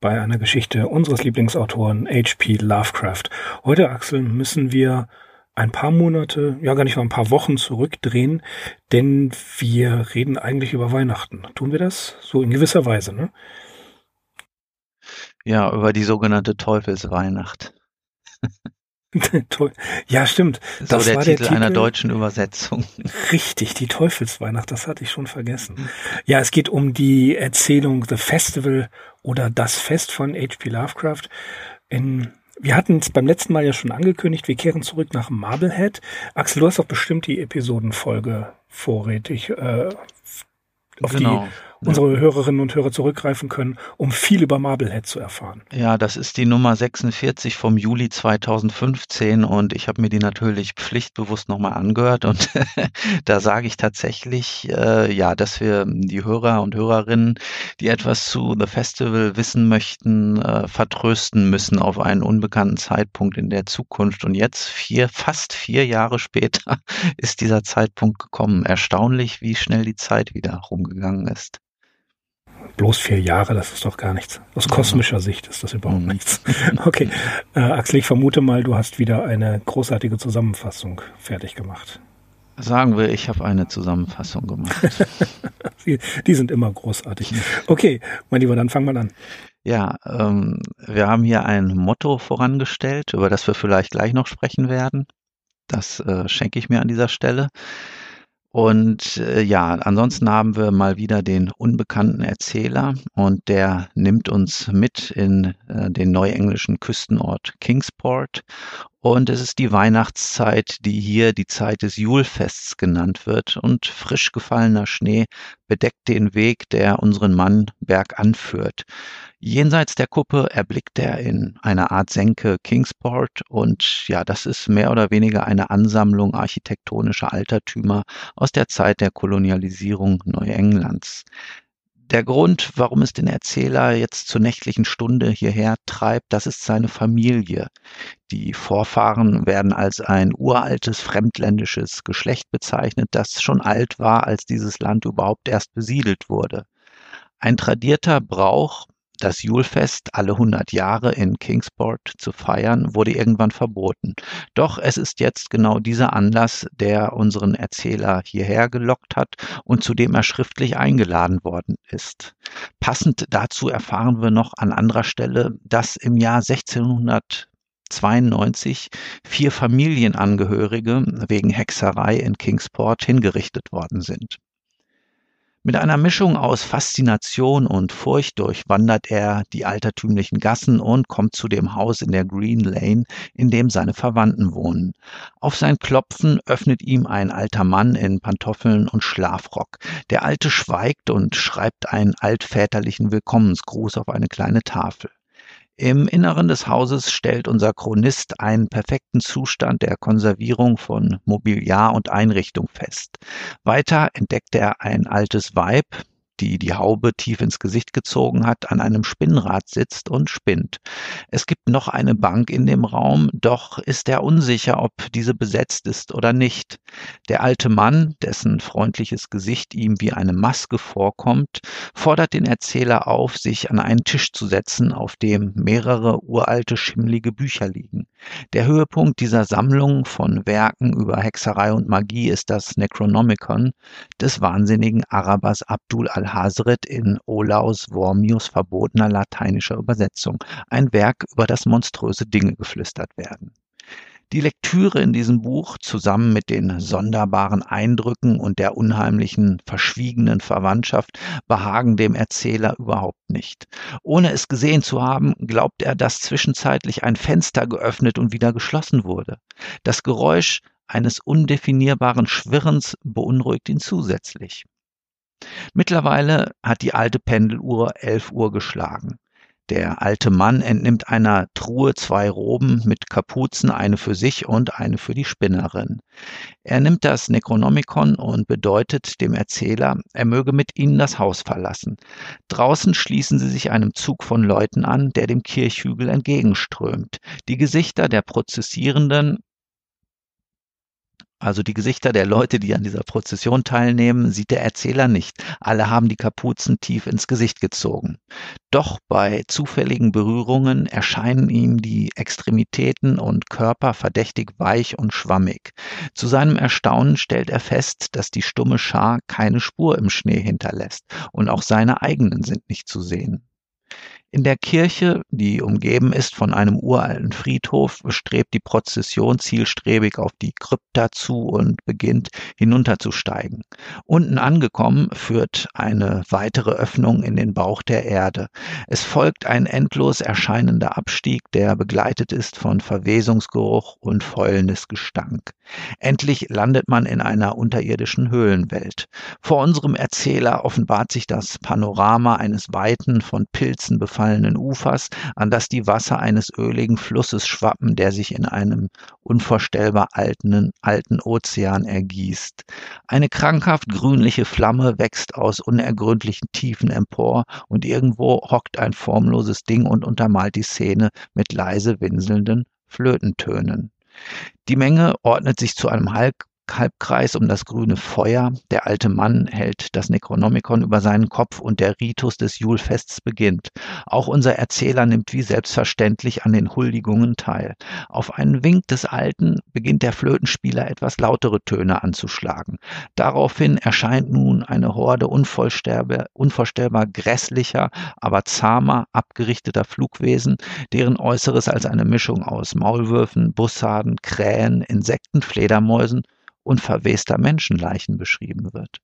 bei einer Geschichte unseres Lieblingsautoren H.P. Lovecraft. Heute, Axel, müssen wir ein paar Monate, ja gar nicht mal ein paar Wochen zurückdrehen, denn wir reden eigentlich über Weihnachten. Tun wir das? So in gewisser Weise, ne? Ja, über die sogenannte Teufelsweihnacht. Toll. Ja, stimmt. So das der war Titel der Titel einer deutschen Übersetzung. Richtig, die Teufelsweihnacht, das hatte ich schon vergessen. Ja, es geht um die Erzählung The Festival oder Das Fest von H.P. Lovecraft. In, wir hatten es beim letzten Mal ja schon angekündigt, wir kehren zurück nach Marblehead. Axel, du hast doch bestimmt die Episodenfolge vorrätig, äh, auf genau. die unsere Hörerinnen und Hörer zurückgreifen können, um viel über Marblehead zu erfahren. Ja, das ist die Nummer 46 vom Juli 2015 und ich habe mir die natürlich pflichtbewusst nochmal angehört und da sage ich tatsächlich, äh, ja, dass wir die Hörer und Hörerinnen, die etwas zu The Festival wissen möchten, äh, vertrösten müssen auf einen unbekannten Zeitpunkt in der Zukunft. Und jetzt, vier, fast vier Jahre später, ist dieser Zeitpunkt gekommen. Erstaunlich, wie schnell die Zeit wieder rumgegangen ist bloß vier Jahre, das ist doch gar nichts. Aus kosmischer Sicht ist das überhaupt mhm. nichts. Okay, äh, Axel, ich vermute mal, du hast wieder eine großartige Zusammenfassung fertig gemacht. Sagen wir, ich habe eine Zusammenfassung gemacht. die, die, sind immer großartig. Okay, mein Lieber, dann fangen wir an. Ja, ähm, wir haben hier ein Motto vorangestellt, über das wir vielleicht gleich noch sprechen werden. Das äh, schenke ich mir an dieser Stelle. Und äh, ja, ansonsten haben wir mal wieder den unbekannten Erzähler und der nimmt uns mit in äh, den neuenglischen Küstenort Kingsport. Und es ist die Weihnachtszeit, die hier die Zeit des Julfests genannt wird. Und frisch gefallener Schnee bedeckt den Weg, der unseren Mann bergan führt. Jenseits der Kuppe erblickt er in einer Art Senke Kingsport und ja, das ist mehr oder weniger eine Ansammlung architektonischer Altertümer aus der Zeit der Kolonialisierung Neuenglands. Der Grund, warum es den Erzähler jetzt zur nächtlichen Stunde hierher treibt, das ist seine Familie. Die Vorfahren werden als ein uraltes fremdländisches Geschlecht bezeichnet, das schon alt war, als dieses Land überhaupt erst besiedelt wurde. Ein tradierter Brauch, das Julfest alle 100 Jahre in Kingsport zu feiern, wurde irgendwann verboten. Doch es ist jetzt genau dieser Anlass, der unseren Erzähler hierher gelockt hat und zu dem er schriftlich eingeladen worden ist. Passend dazu erfahren wir noch an anderer Stelle, dass im Jahr 1692 vier Familienangehörige wegen Hexerei in Kingsport hingerichtet worden sind. Mit einer Mischung aus Faszination und Furcht durchwandert er die altertümlichen Gassen und kommt zu dem Haus in der Green Lane, in dem seine Verwandten wohnen. Auf sein Klopfen öffnet ihm ein alter Mann in Pantoffeln und Schlafrock. Der Alte schweigt und schreibt einen altväterlichen Willkommensgruß auf eine kleine Tafel. Im Inneren des Hauses stellt unser Chronist einen perfekten Zustand der Konservierung von Mobiliar und Einrichtung fest. Weiter entdeckt er ein altes Weib, die die Haube tief ins Gesicht gezogen hat, an einem Spinnrad sitzt und spinnt. Es gibt noch eine Bank in dem Raum, doch ist er unsicher, ob diese besetzt ist oder nicht. Der alte Mann, dessen freundliches Gesicht ihm wie eine Maske vorkommt, fordert den Erzähler auf, sich an einen Tisch zu setzen, auf dem mehrere uralte schimmlige Bücher liegen. Der Höhepunkt dieser Sammlung von Werken über Hexerei und Magie ist das Necronomicon des wahnsinnigen Arabers Abdul al Hazret in Olaus Wormius verbotener lateinischer Übersetzung, ein Werk, über das monströse Dinge geflüstert werden. Die Lektüre in diesem Buch zusammen mit den sonderbaren Eindrücken und der unheimlichen, verschwiegenen Verwandtschaft behagen dem Erzähler überhaupt nicht. Ohne es gesehen zu haben, glaubt er, dass zwischenzeitlich ein Fenster geöffnet und wieder geschlossen wurde. Das Geräusch eines undefinierbaren Schwirrens beunruhigt ihn zusätzlich. Mittlerweile hat die alte Pendeluhr elf Uhr geschlagen. Der alte Mann entnimmt einer Truhe zwei Roben mit Kapuzen, eine für sich und eine für die Spinnerin. Er nimmt das Necronomicon und bedeutet dem Erzähler, er möge mit ihnen das Haus verlassen. Draußen schließen sie sich einem Zug von Leuten an, der dem Kirchhügel entgegenströmt. Die Gesichter der Prozessierenden also die Gesichter der Leute, die an dieser Prozession teilnehmen, sieht der Erzähler nicht. Alle haben die Kapuzen tief ins Gesicht gezogen. Doch bei zufälligen Berührungen erscheinen ihm die Extremitäten und Körper verdächtig weich und schwammig. Zu seinem Erstaunen stellt er fest, dass die stumme Schar keine Spur im Schnee hinterlässt und auch seine eigenen sind nicht zu sehen. In der Kirche, die umgeben ist von einem uralten Friedhof, bestrebt die Prozession zielstrebig auf die Krypta zu und beginnt hinunterzusteigen. Unten angekommen führt eine weitere Öffnung in den Bauch der Erde. Es folgt ein endlos erscheinender Abstieg, der begleitet ist von Verwesungsgeruch und Fäulnisgestank. Endlich landet man in einer unterirdischen Höhlenwelt. Vor unserem Erzähler offenbart sich das Panorama eines weiten, von Pilzen befallenen Ufers, an das die Wasser eines öligen Flusses schwappen, der sich in einem unvorstellbar alten, alten Ozean ergießt. Eine krankhaft grünliche Flamme wächst aus unergründlichen Tiefen empor und irgendwo hockt ein formloses Ding und untermalt die Szene mit leise winselnden Flötentönen. Die Menge ordnet sich zu einem halb Halbkreis um das grüne Feuer. Der alte Mann hält das Necronomicon über seinen Kopf und der Ritus des Julfests beginnt. Auch unser Erzähler nimmt wie selbstverständlich an den Huldigungen teil. Auf einen Wink des Alten beginnt der Flötenspieler etwas lautere Töne anzuschlagen. Daraufhin erscheint nun eine Horde unvorstellbar, grässlicher, aber zahmer, abgerichteter Flugwesen, deren Äußeres als eine Mischung aus Maulwürfen, Bussarden, Krähen, Insekten, Fledermäusen und verwester Menschenleichen beschrieben wird.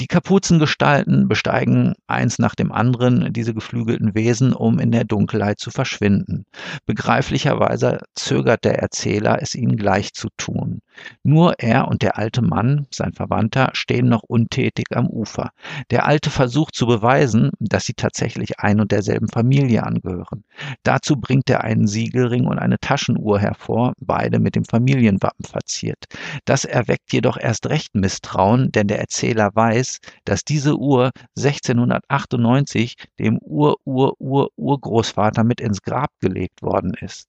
Die Kapuzengestalten besteigen eins nach dem anderen diese geflügelten Wesen, um in der Dunkelheit zu verschwinden. Begreiflicherweise zögert der Erzähler, es ihnen gleich zu tun. Nur er und der alte Mann, sein Verwandter, stehen noch untätig am Ufer. Der Alte versucht zu beweisen, dass sie tatsächlich ein und derselben Familie angehören. Dazu bringt er einen Siegelring und eine Taschenuhr hervor, beide mit dem Familienwappen verziert. Das erweckt jedoch erst recht Misstrauen, denn der Erzähler weiß, dass diese Uhr 1698 dem Ur-Ur-Ur-Urgroßvater mit ins Grab gelegt worden ist.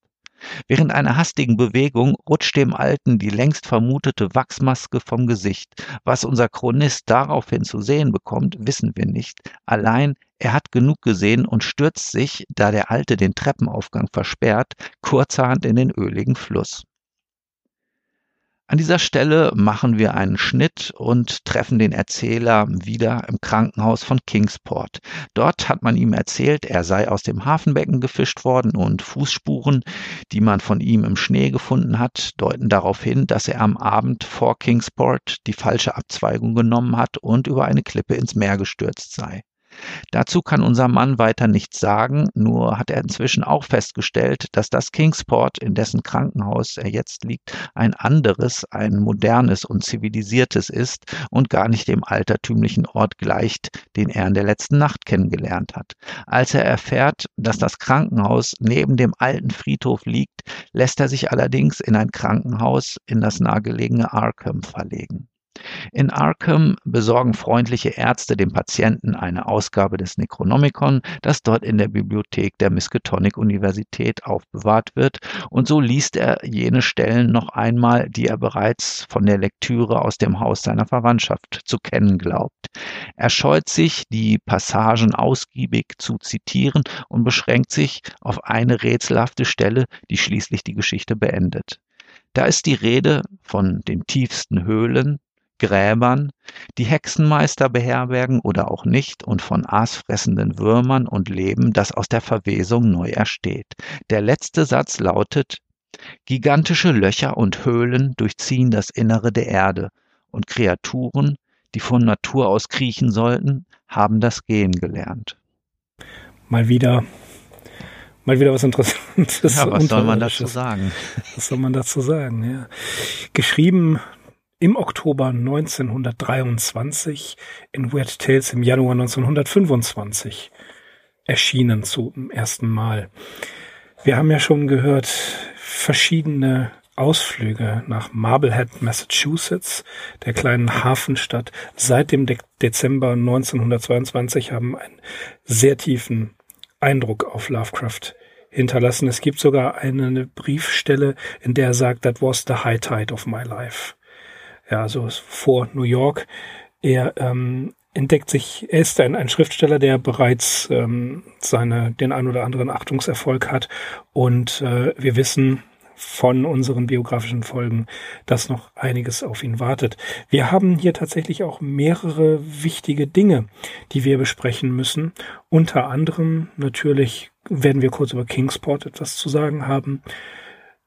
Während einer hastigen Bewegung rutscht dem Alten die längst vermutete Wachsmaske vom Gesicht. Was unser Chronist daraufhin zu sehen bekommt, wissen wir nicht. Allein er hat genug gesehen und stürzt sich, da der Alte den Treppenaufgang versperrt, kurzerhand in den öligen Fluss. An dieser Stelle machen wir einen Schnitt und treffen den Erzähler wieder im Krankenhaus von Kingsport. Dort hat man ihm erzählt, er sei aus dem Hafenbecken gefischt worden und Fußspuren, die man von ihm im Schnee gefunden hat, deuten darauf hin, dass er am Abend vor Kingsport die falsche Abzweigung genommen hat und über eine Klippe ins Meer gestürzt sei. Dazu kann unser Mann weiter nichts sagen, nur hat er inzwischen auch festgestellt, dass das Kingsport, in dessen Krankenhaus er jetzt liegt, ein anderes, ein modernes und zivilisiertes ist und gar nicht dem altertümlichen Ort gleicht, den er in der letzten Nacht kennengelernt hat. Als er erfährt, dass das Krankenhaus neben dem alten Friedhof liegt, lässt er sich allerdings in ein Krankenhaus in das nahegelegene Arkham verlegen. In Arkham besorgen freundliche Ärzte dem Patienten eine Ausgabe des Necronomicon, das dort in der Bibliothek der Miskatonic-Universität aufbewahrt wird, und so liest er jene Stellen noch einmal, die er bereits von der Lektüre aus dem Haus seiner Verwandtschaft zu kennen glaubt. Er scheut sich, die Passagen ausgiebig zu zitieren und beschränkt sich auf eine rätselhafte Stelle, die schließlich die Geschichte beendet. Da ist die Rede von den tiefsten Höhlen, Gräbern, die Hexenmeister beherbergen oder auch nicht und von aasfressenden Würmern und Leben, das aus der Verwesung neu ersteht. Der letzte Satz lautet Gigantische Löcher und Höhlen durchziehen das Innere der Erde, und Kreaturen, die von Natur aus kriechen sollten, haben das Gehen gelernt. Mal wieder mal wieder was Interessantes. Ja, was soll man dazu sagen? Was soll man dazu sagen, ja. Geschrieben im Oktober 1923, in Weird Tales im Januar 1925. erschienen zum ersten Mal. Wir haben ja schon gehört, verschiedene Ausflüge nach Marblehead, Massachusetts, der kleinen Hafenstadt, seit dem De Dezember 1922 haben einen sehr tiefen Eindruck auf Lovecraft hinterlassen. Es gibt sogar eine Briefstelle, in der er sagt, that was the high tide of my life. Ja, also vor New York. Er ähm, entdeckt sich, er ist ein, ein Schriftsteller, der bereits ähm, seine, den ein oder anderen Achtungserfolg hat. Und äh, wir wissen, von unseren biografischen Folgen, dass noch einiges auf ihn wartet. Wir haben hier tatsächlich auch mehrere wichtige Dinge, die wir besprechen müssen. Unter anderem natürlich werden wir kurz über Kingsport etwas zu sagen haben.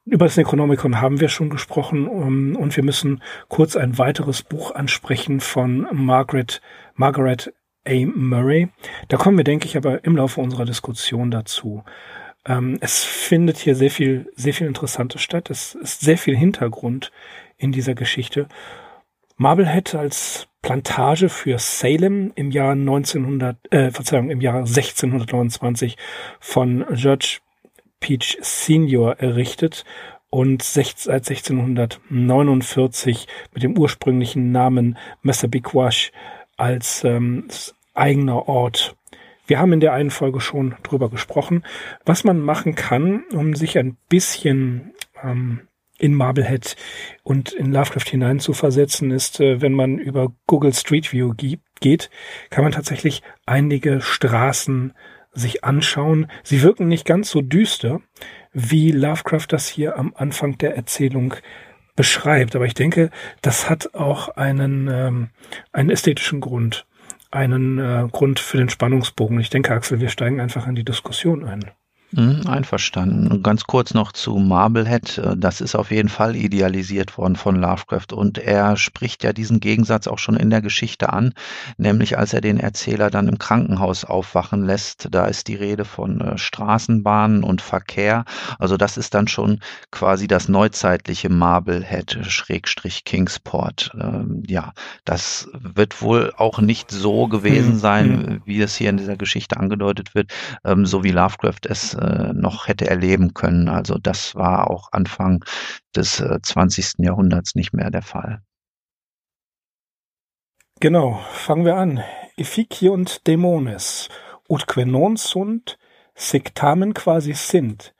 Über das Necronomicon haben wir schon gesprochen um, und wir müssen kurz ein weiteres Buch ansprechen von Margaret, Margaret A. Murray. Da kommen wir, denke ich, aber im Laufe unserer Diskussion dazu. Ähm, es findet hier sehr viel, sehr viel Interessantes statt. Es ist sehr viel Hintergrund in dieser Geschichte. Marblehead als Plantage für Salem im Jahr 1900, äh, Verzeihung, im Jahr 1629 von Judge Peach Senior errichtet und seit 1649 mit dem ursprünglichen Namen Massabiquash als ähm, eigener Ort. Wir haben in der einen Folge schon drüber gesprochen, was man machen kann, um sich ein bisschen ähm, in Marblehead und in Lovecraft hineinzuversetzen, ist, äh, wenn man über Google Street View geht, kann man tatsächlich einige Straßen sich anschauen. Sie wirken nicht ganz so düster, wie Lovecraft das hier am Anfang der Erzählung beschreibt. Aber ich denke, das hat auch einen, ähm, einen ästhetischen Grund einen äh, Grund für den Spannungsbogen. Ich denke, Axel, wir steigen einfach in die Diskussion ein. Mhm, einverstanden. Ganz kurz noch zu Marblehead. Äh, das ist auf jeden Fall idealisiert worden von Lovecraft und er spricht ja diesen Gegensatz auch schon in der Geschichte an, nämlich als er den Erzähler dann im Krankenhaus aufwachen lässt. Da ist die Rede von äh, Straßenbahnen und Verkehr. Also das ist dann schon quasi das neuzeitliche Marblehead Schrägstrich Kingsport. Ähm, ja, das wird wohl auch nicht so gewesen hm, sein, hm. wie es hier in dieser Geschichte angedeutet wird, ähm, so wie Lovecraft es äh, noch hätte erleben können. Also das war auch Anfang des äh, 20. Jahrhunderts nicht mehr der Fall. Genau, fangen wir an. Efficiunt Dämones, utque non sunt, sectamen quasi sind,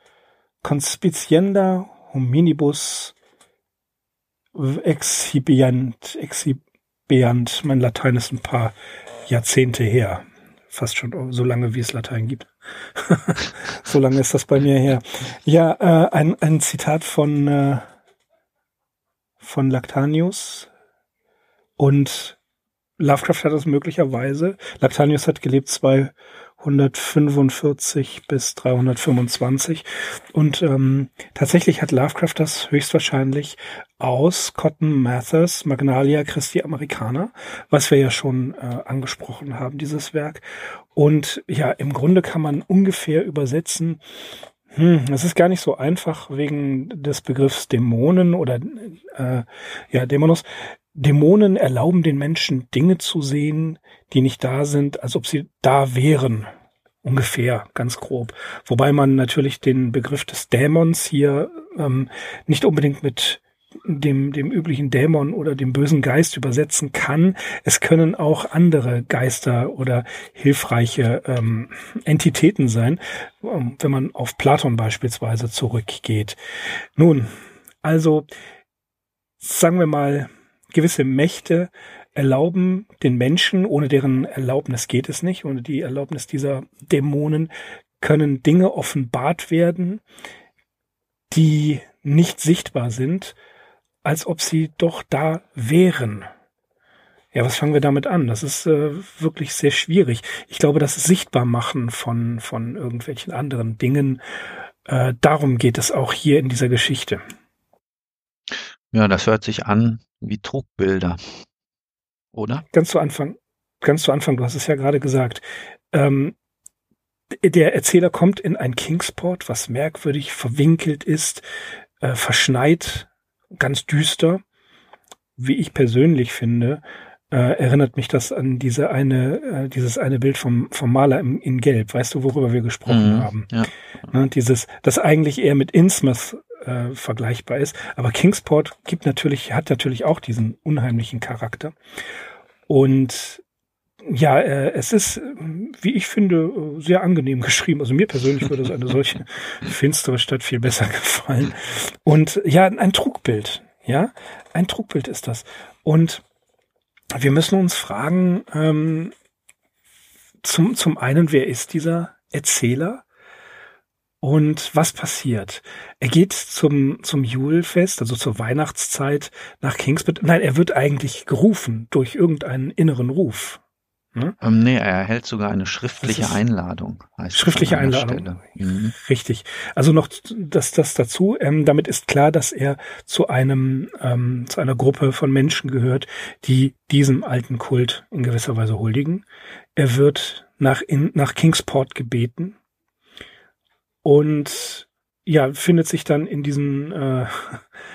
conspicienda hominibus exhibiant, exhibiant, mein Latein ist ein paar Jahrzehnte her, fast schon so lange, wie es Latein gibt. so lange ist das bei mir her. Ja, äh, ein, ein Zitat von, äh, von Lactanius und Lovecraft hat das möglicherweise. Lactanius hat gelebt 245 bis 325 und ähm, tatsächlich hat Lovecraft das höchstwahrscheinlich aus Cotton Mathers Magnalia Christi Americana, was wir ja schon äh, angesprochen haben, dieses Werk. Und ja, im Grunde kann man ungefähr übersetzen, hm, es ist gar nicht so einfach wegen des Begriffs Dämonen oder äh, ja, Dämonos. Dämonen erlauben den Menschen Dinge zu sehen, die nicht da sind, als ob sie da wären. Ungefähr, ganz grob. Wobei man natürlich den Begriff des Dämons hier ähm, nicht unbedingt mit dem, dem üblichen Dämon oder dem bösen Geist übersetzen kann. Es können auch andere Geister oder hilfreiche ähm, Entitäten sein, ähm, wenn man auf Platon beispielsweise zurückgeht. Nun, also sagen wir mal, gewisse Mächte erlauben den Menschen, ohne deren Erlaubnis geht es nicht, ohne die Erlaubnis dieser Dämonen können Dinge offenbart werden, die nicht sichtbar sind, als ob sie doch da wären. Ja, was fangen wir damit an? Das ist äh, wirklich sehr schwierig. Ich glaube, das Sichtbarmachen von, von irgendwelchen anderen Dingen, äh, darum geht es auch hier in dieser Geschichte. Ja, das hört sich an wie Trugbilder, oder? Ganz zu Anfang, ganz zu Anfang, du hast es ja gerade gesagt, ähm, der Erzähler kommt in ein Kingsport, was merkwürdig verwinkelt ist, äh, verschneit, ganz düster, wie ich persönlich finde. äh, erinnert mich das an diese eine, äh, dieses eine Bild vom, vom Maler im, in Gelb. Weißt du, worüber wir gesprochen Mhm, haben? ja. Ne, dieses, das eigentlich eher mit Innsmouth äh, vergleichbar ist. Aber Kingsport gibt natürlich, hat natürlich auch diesen unheimlichen Charakter. Und ja, äh, es ist, äh, wie ich finde, äh, sehr angenehm geschrieben. Also mir persönlich würde so eine solche finstere Stadt viel besser gefallen. Und ja, ein Trugbild. Ja, ein Trugbild ist das. Und wir müssen uns fragen, ähm, zum, zum einen, wer ist dieser Erzähler? Und was passiert? Er geht zum, zum Julfest, also zur Weihnachtszeit nach Kingsbridge. Nein, er wird eigentlich gerufen durch irgendeinen inneren Ruf. Ähm, nee, er erhält sogar eine schriftliche Einladung. Schriftliche Einladung. Mhm. Richtig. Also noch das, das dazu. Ähm, damit ist klar, dass er zu einem, ähm, zu einer Gruppe von Menschen gehört, die diesem alten Kult in gewisser Weise huldigen. Er wird nach, in, nach Kingsport gebeten und ja, findet sich dann in diesem, äh,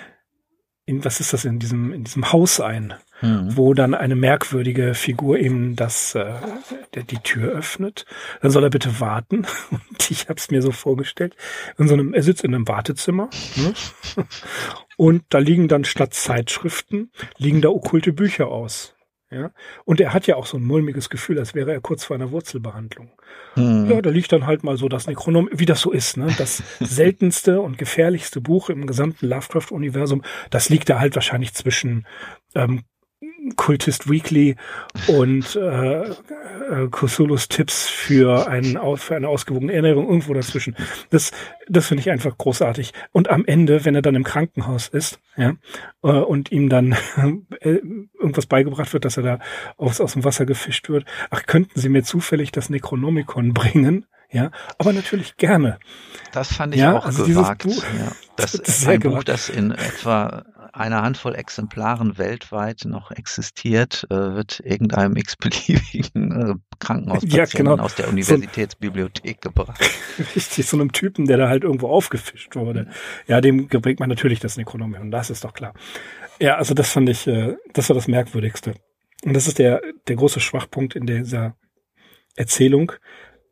in, was ist das, in diesem, in diesem Haus ein Mhm. wo dann eine merkwürdige Figur eben das äh, der, die Tür öffnet. Dann soll er bitte warten. Und ich habe es mir so vorgestellt. In so einem, er sitzt in einem Wartezimmer ne? und da liegen dann statt Zeitschriften liegen da okkulte Bücher aus. Ja, und er hat ja auch so ein mulmiges Gefühl, als wäre er kurz vor einer Wurzelbehandlung. Mhm. Ja, da liegt dann halt mal so das Necronom, wie das so ist, ne? Das seltenste und gefährlichste Buch im gesamten Lovecraft-Universum, das liegt da halt wahrscheinlich zwischen ähm, Cultist Weekly und äh, äh, Tipps für, einen, für eine ausgewogene Ernährung irgendwo dazwischen. Das, das finde ich einfach großartig. Und am Ende, wenn er dann im Krankenhaus ist, ja, äh, und ihm dann äh, irgendwas beigebracht wird, dass er da aus, aus dem Wasser gefischt wird, ach, könnten Sie mir zufällig das Necronomicon bringen? Ja, aber natürlich gerne. Das fand ich Ja, auch also dieses gewagt. Buch- ja. Das das ist ein Buch, gewagt. das in etwa einer Handvoll Exemplaren weltweit noch existiert, äh, wird irgendeinem x-beliebigen äh, Krankenhauspatienten genau. aus der So- Universitätsbibliothek gebracht. Richtig, so einem Typen, der da halt irgendwo aufgefischt wurde. Ja, dem bringt man natürlich das Necronomion, das ist doch klar. Ja, also das fand ich, äh, das war das Merkwürdigste. Und das ist der, der große Schwachpunkt in dieser Erzählung.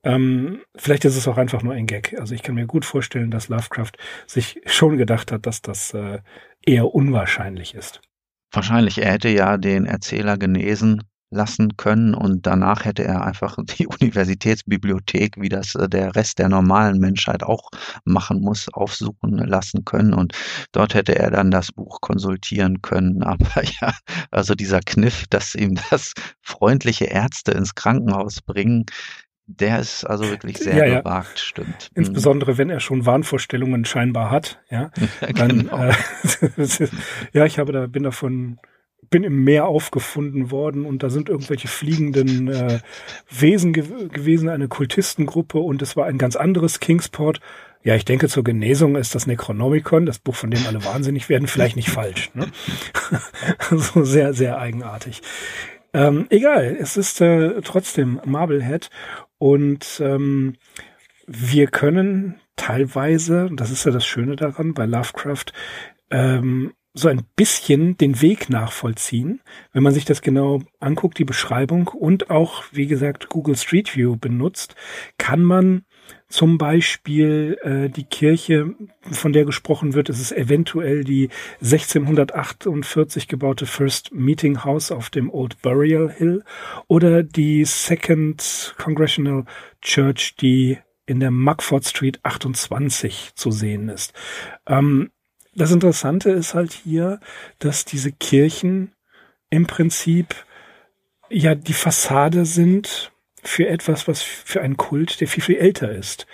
Ähm, vielleicht ist es auch einfach nur ein Gag. Also ich kann mir gut vorstellen, dass Lovecraft sich schon gedacht hat, dass das äh, eher unwahrscheinlich ist. Wahrscheinlich, er hätte ja den Erzähler genesen lassen können und danach hätte er einfach die Universitätsbibliothek, wie das äh, der Rest der normalen Menschheit auch machen muss, aufsuchen lassen können und dort hätte er dann das Buch konsultieren können. Aber ja, also dieser Kniff, dass ihm das freundliche Ärzte ins Krankenhaus bringen, der ist also wirklich sehr Ja, ja. gewagt, stimmt. Insbesondere wenn er schon Wahnvorstellungen scheinbar hat, ja. Mhm. Dann, genau. äh, ist- ja, ich habe da, bin davon, bin im Meer aufgefunden worden und da sind irgendwelche fliegenden äh, Wesen gew gewesen, eine Kultistengruppe und es war ein ganz anderes Kingsport. Ja, ich denke, zur Genesung ist das Necronomicon, das Buch, von dem alle wahnsinnig werden, vielleicht nicht falsch. Ne? so sehr, sehr eigenartig. Ähm, egal, es ist äh, trotzdem Marblehead und ähm, wir können teilweise, das ist ja das Schöne daran bei Lovecraft, ähm, so ein bisschen den Weg nachvollziehen, wenn man sich das genau anguckt, die Beschreibung und auch, wie gesagt, Google Street View benutzt, kann man zum Beispiel äh, die Kirche, von der gesprochen wird, es ist eventuell die 1648 gebaute First Meeting House auf dem Old Burial Hill oder die Second Congressional Church, die in der Mugford Street 28 zu sehen ist. Ähm, das Interessante ist halt hier, dass diese Kirchen im Prinzip ja die Fassade sind für etwas, was für einen Kult, der viel, viel älter ist.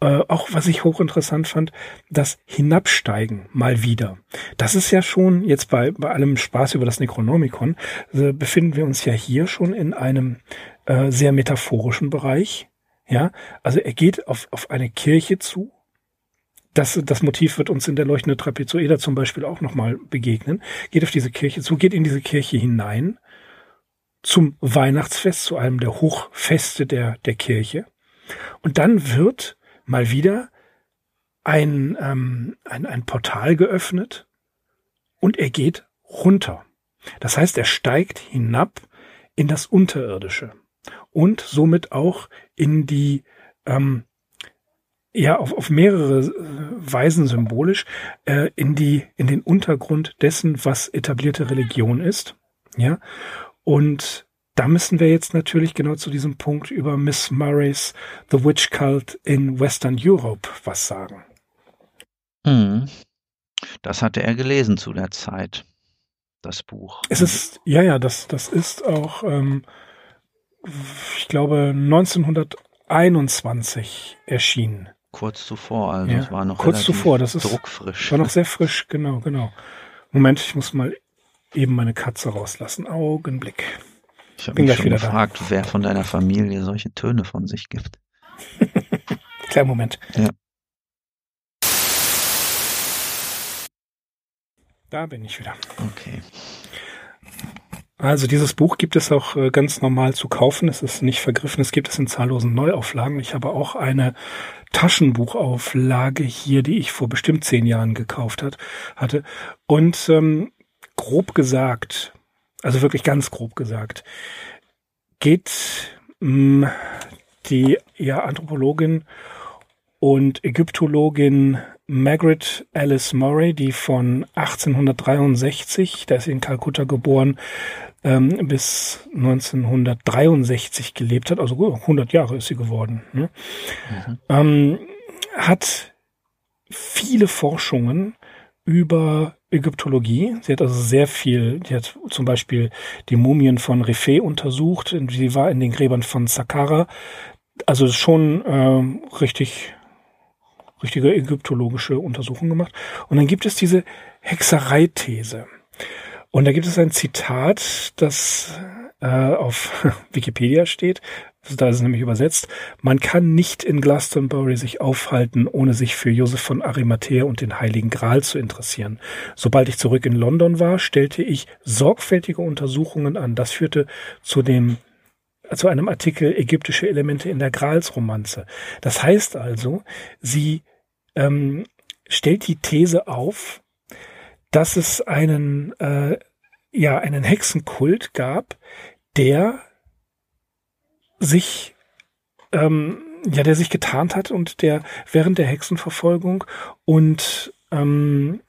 Äh, auch was ich hochinteressant fand, das Hinabsteigen mal wieder. Das ist ja schon jetzt bei, bei allem Spaß über das Necronomicon, äh, befinden wir uns ja hier schon in einem äh, sehr metaphorischen Bereich. Ja, also er geht auf, auf eine Kirche zu. Das, das Motiv wird uns in der leuchtende Trapezoeder zum Beispiel auch nochmal begegnen. Geht auf diese Kirche zu, geht in diese Kirche hinein zum Weihnachtsfest, zu einem der Hochfeste der, der Kirche. Und dann wird mal wieder ein, ähm, ein, ein Portal geöffnet und er geht runter. Das heißt, er steigt hinab in das Unterirdische und somit auch in die ähm, ja auf, auf mehrere äh, Weisen symbolisch äh, in die in den Untergrund dessen, was etablierte Religion ist. Ja und da müssen wir jetzt natürlich genau zu diesem Punkt über Miss Murrays The Witch Cult in Western Europe was sagen. Mhm. Das hatte er gelesen zu der Zeit, das Buch. Es ist, ja, ja, das, das ist auch, ähm, ich glaube, 1921 erschienen. Kurz zuvor, also Ja, es war noch kurz zuvor, das ist- druckfrisch. War noch sehr frisch, genau, genau. Moment, ich muss mal eben meine Katze rauslassen. Augenblick. Ich habe bin mich gleich schon wieder da. gefragt, wer von deiner Familie solche Töne von sich gibt. Kleinen Moment. Ja. Da bin ich wieder. Okay. Also dieses Buch gibt es auch äh, ganz normal zu kaufen. Es ist nicht vergriffen. Es gibt es in zahllosen Neuauflagen. Ich habe auch eine Taschenbuchauflage hier, die ich vor bestimmt zehn Jahren gekauft hat, hatte. Und ähm, grob gesagt, also wirklich ganz grob gesagt, geht mh, die ja, Anthropologin und Ägyptologin Margaret Alice Murray, die von 1863, da ist sie in Kalkutta geboren, ähm, bis 1963 gelebt hat, also 100 Jahre ist sie geworden, ne? ähm, hat viele Forschungen über Ägyptologie. Sie hat also sehr viel, die hat zum Beispiel die Mumien von Refeh untersucht, sie war in den Gräbern von Saqqara, also schon ähm, richtig richtige ägyptologische Untersuchungen gemacht. Und dann gibt es diese Hexereithese. Und da gibt es ein Zitat, das äh, auf Wikipedia steht. Da ist es nämlich übersetzt. Man kann nicht in Glastonbury sich aufhalten, ohne sich für Josef von Arimathea und den Heiligen Gral zu interessieren. Sobald ich zurück in London war, stellte ich sorgfältige Untersuchungen an. Das führte zu dem zu einem Artikel ägyptische Elemente in der Gralsromanze. Das heißt also, sie ähm, stellt die These auf, dass es einen äh, ja einen Hexenkult gab, der sich ähm, ja der sich getarnt hat und der während der Hexenverfolgung und ähm,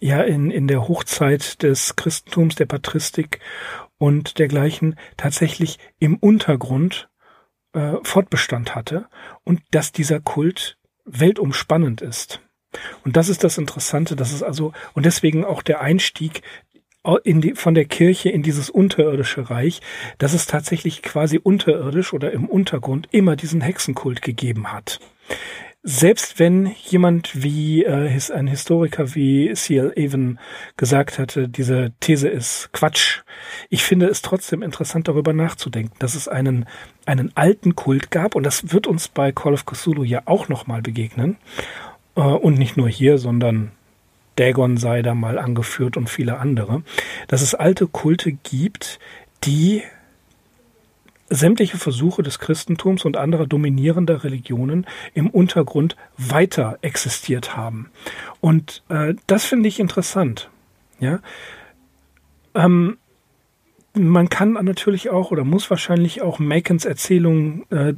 ja in in der Hochzeit des Christentums der Patristik und dergleichen tatsächlich im Untergrund äh, Fortbestand hatte und dass dieser Kult weltumspannend ist. Und das ist das Interessante, dass es also, und deswegen auch der Einstieg in die, von der Kirche in dieses unterirdische Reich, dass es tatsächlich quasi unterirdisch oder im Untergrund immer diesen Hexenkult gegeben hat. Selbst wenn jemand wie äh, ein Historiker wie C.L. Even gesagt hatte, diese These ist Quatsch, ich finde es trotzdem interessant, darüber nachzudenken, dass es einen, einen alten Kult gab und das wird uns bei Call of Cthulhu ja auch nochmal begegnen. Äh, und nicht nur hier, sondern Dagon sei da mal angeführt und viele andere, dass es alte Kulte gibt, die sämtliche Versuche des Christentums und anderer dominierender Religionen im Untergrund weiter existiert haben. Und äh, das finde ich interessant. Ja, ähm, man kann natürlich auch oder muss wahrscheinlich auch Macons Erzählung äh,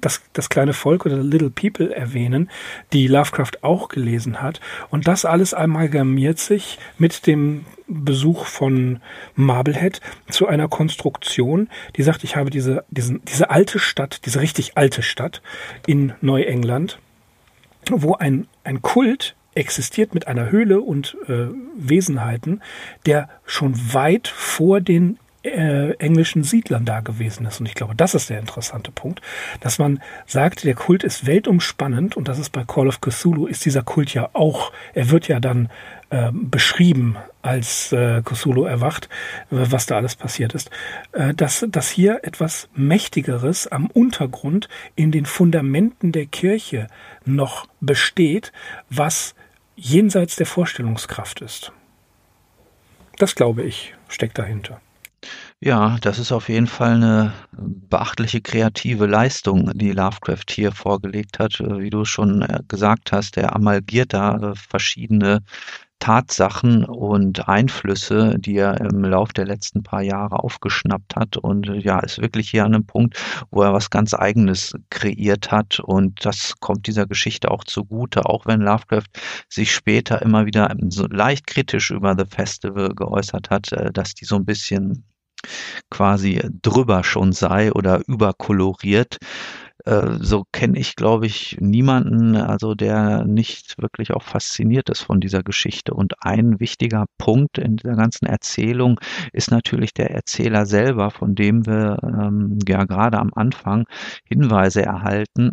das, das kleine Volk oder Little People erwähnen, die Lovecraft auch gelesen hat. Und das alles amalgamiert sich mit dem Besuch von Marblehead zu einer Konstruktion, die sagt, ich habe diese, diesen, diese alte Stadt, diese richtig alte Stadt in Neuengland, wo ein, ein Kult existiert mit einer Höhle und äh, Wesenheiten, der schon weit vor den äh, englischen Siedlern da gewesen ist. Und ich glaube, das ist der interessante Punkt, dass man sagt, der Kult ist weltumspannend und das ist bei Call of Cthulhu, ist dieser Kult ja auch, er wird ja dann äh, beschrieben, als äh, Cthulhu erwacht, was da alles passiert ist, äh, dass, dass hier etwas Mächtigeres am Untergrund in den Fundamenten der Kirche noch besteht, was jenseits der Vorstellungskraft ist. Das glaube ich, steckt dahinter. Ja, das ist auf jeden Fall eine beachtliche kreative Leistung, die Lovecraft hier vorgelegt hat. Wie du schon äh, gesagt hast, er amalgiert da äh, verschiedene Tatsachen und Einflüsse, die er im Lauf der letzten paar Jahre aufgeschnappt hat und ja, ist wirklich hier an einem Punkt, wo er was ganz Eigenes kreiert hat und das kommt dieser Geschichte auch zugute, auch wenn Lovecraft sich später immer wieder so leicht kritisch über The Festival geäußert hat, äh, dass die so ein bisschen quasi drüber schon sei oder überkoloriert. Äh, so kenne ich, glaube ich, niemanden, also der nicht wirklich auch fasziniert ist von dieser Geschichte. Und ein wichtiger Punkt in dieser ganzen Erzählung ist natürlich der Erzähler selber, von dem wir ähm, ja gerade am Anfang Hinweise erhalten,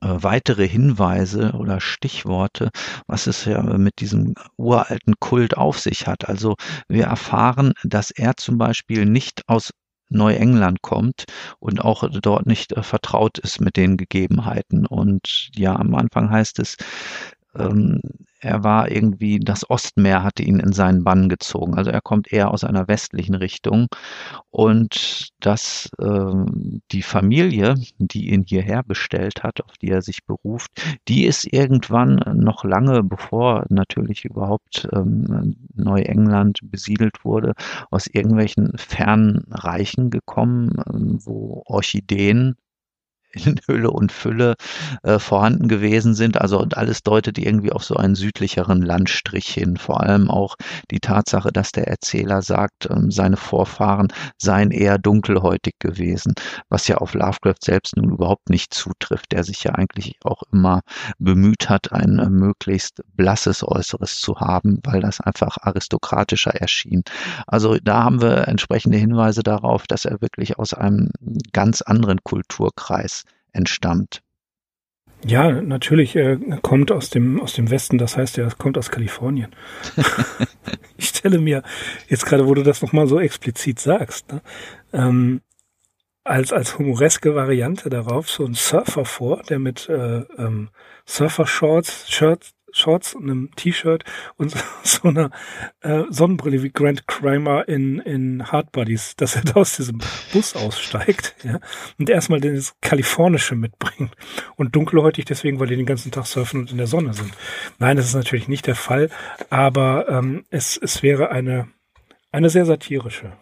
weitere Hinweise oder Stichworte, was es ja mit diesem uralten Kult auf sich hat. Also wir erfahren, dass er zum Beispiel nicht aus Neuengland kommt und auch dort nicht äh, vertraut ist mit den Gegebenheiten. Und ja, am Anfang heißt es, ähm, er war irgendwie, das Ostmeer hatte ihn in seinen Bann gezogen. Also er kommt eher aus einer westlichen Richtung. Und dass äh, die Familie, die ihn hierher bestellt hat, auf die er sich beruft, die ist irgendwann noch lange bevor natürlich überhaupt ähm, Neuengland besiedelt wurde, aus irgendwelchen fernen Reichen gekommen, äh, wo Orchideen in Hülle und Fülle äh, vorhanden gewesen sind. Also und alles deutet irgendwie auf so einen südlicheren Landstrich hin. Vor allem auch die Tatsache, dass der Erzähler sagt, ähm, seine Vorfahren seien eher dunkelhäutig gewesen, was ja auf Lovecraft selbst nun überhaupt nicht zutrifft, der sich ja eigentlich auch immer bemüht hat, ein äh, möglichst blasses Äußeres zu haben, weil das einfach aristokratischer erschien. Also da haben wir entsprechende Hinweise darauf, dass er wirklich aus einem ganz anderen Kulturkreis entstammt. Ja, natürlich, er kommt aus dem, aus dem Westen, das heißt, er kommt aus Kalifornien. ich stelle mir jetzt gerade, wo du das nochmal so explizit sagst, ne, ähm, als, als humoreske Variante darauf so ein Surfer vor, der mit äh, ähm, Surfer-Shorts, Shirts, Shorts und einem T-Shirt und so einer äh, Sonnenbrille wie Grant Crimer in, in Hard Bodies, dass er da aus diesem Bus aussteigt ja, und erstmal das Kalifornische mitbringt und dunkelhäutig deswegen, weil die den ganzen Tag surfen und in der Sonne sind. Nein, das ist natürlich nicht der Fall, aber ähm, es, es wäre eine, eine sehr satirische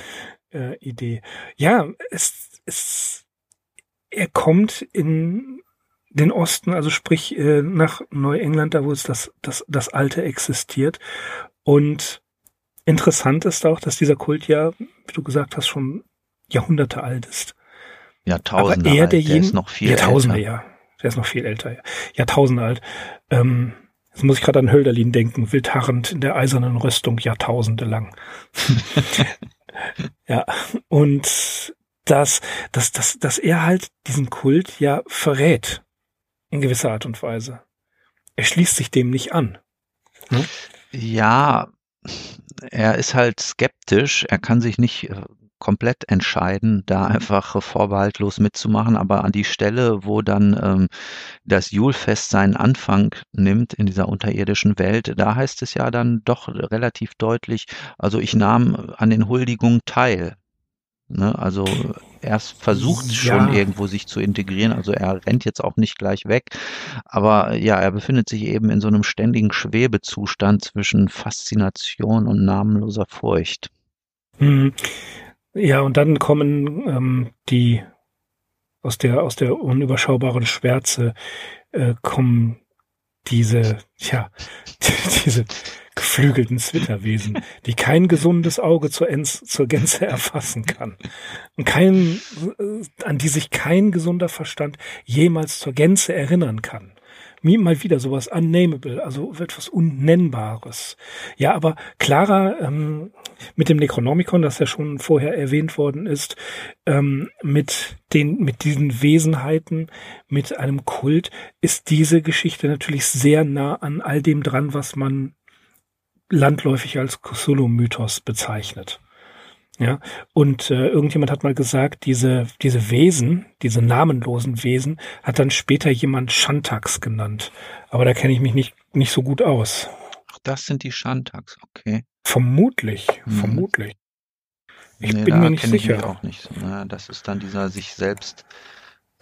äh, Idee. Ja, es, es, er kommt in den Osten, also sprich äh, nach Neuengland, da wo es das, das, das Alte existiert. Und interessant ist auch, dass dieser Kult ja, wie du gesagt hast, schon Jahrhunderte alt ist. Jahrtausende Aber er alt, der ist noch viel Jahrtausende, älter. ja. Der ist noch viel älter, ja. Jahrtausende alt. Ähm, jetzt muss ich gerade an Hölderlin denken, wildharrend in der eisernen Rüstung Jahrtausende lang. ja, und dass, dass, dass, dass er halt diesen Kult ja verrät in gewisser Art und Weise. Er schließt sich dem nicht an. Hm? Ja, er ist halt skeptisch. Er kann sich nicht äh, komplett entscheiden, da einfach vorbehaltlos mitzumachen. Aber an die Stelle, wo dann ähm, das Julfest seinen Anfang nimmt in dieser unterirdischen Welt, da heißt es ja dann doch relativ deutlich, also ich nahm an den Huldigungen teil. Ne? Also er versucht ja. schon irgendwo sich zu integrieren, also er rennt jetzt auch nicht gleich weg, aber ja, er befindet sich eben in so einem ständigen Schwebezustand zwischen Faszination und namenloser Furcht. Mhm. Ja, und dann kommen ähm, die aus der aus der unüberschaubaren Schwärze äh, kommen diese, ja, diese geflügelten Zwitterwesen, die kein gesundes Auge zur, Enz, zur Gänze erfassen kann und kein, äh, an die sich kein gesunder Verstand jemals zur Gänze erinnern kann mal wieder sowas unnamable, also etwas Unnennbares. Ja, aber klarer ähm, mit dem Necronomicon, das ja schon vorher erwähnt worden ist, ähm, mit den, mit diesen Wesenheiten, mit einem Kult, ist diese Geschichte natürlich sehr nah an all dem dran, was man landläufig als Cthulhu-Mythos bezeichnet. Ja, und äh, irgendjemand hat mal gesagt, diese, diese Wesen, diese namenlosen Wesen, hat dann später jemand Shantax genannt. Aber da kenne ich mich nicht, nicht so gut aus. Ach, das sind die Shantax, okay. Vermutlich, hm. vermutlich. Ich nee, bin mir nicht sicher. Ich auch nicht. Na, das ist dann dieser sich selbst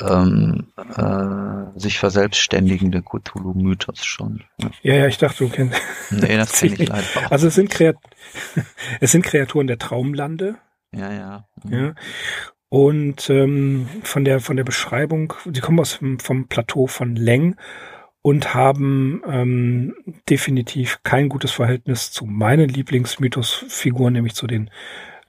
ähm, äh, sich verselbstständigende Cthulhu-Mythos schon. Ja. ja, ja, ich dachte, du kennst. Nee, das kenne ich leider auch. Also es sind, Kreat es sind Kreaturen der Traumlande. Ja, ja. Mhm. ja. Und ähm, von der von der Beschreibung, sie kommen aus vom, vom Plateau von Leng und haben ähm, definitiv kein gutes Verhältnis zu meinen Lieblingsmythosfiguren, nämlich zu den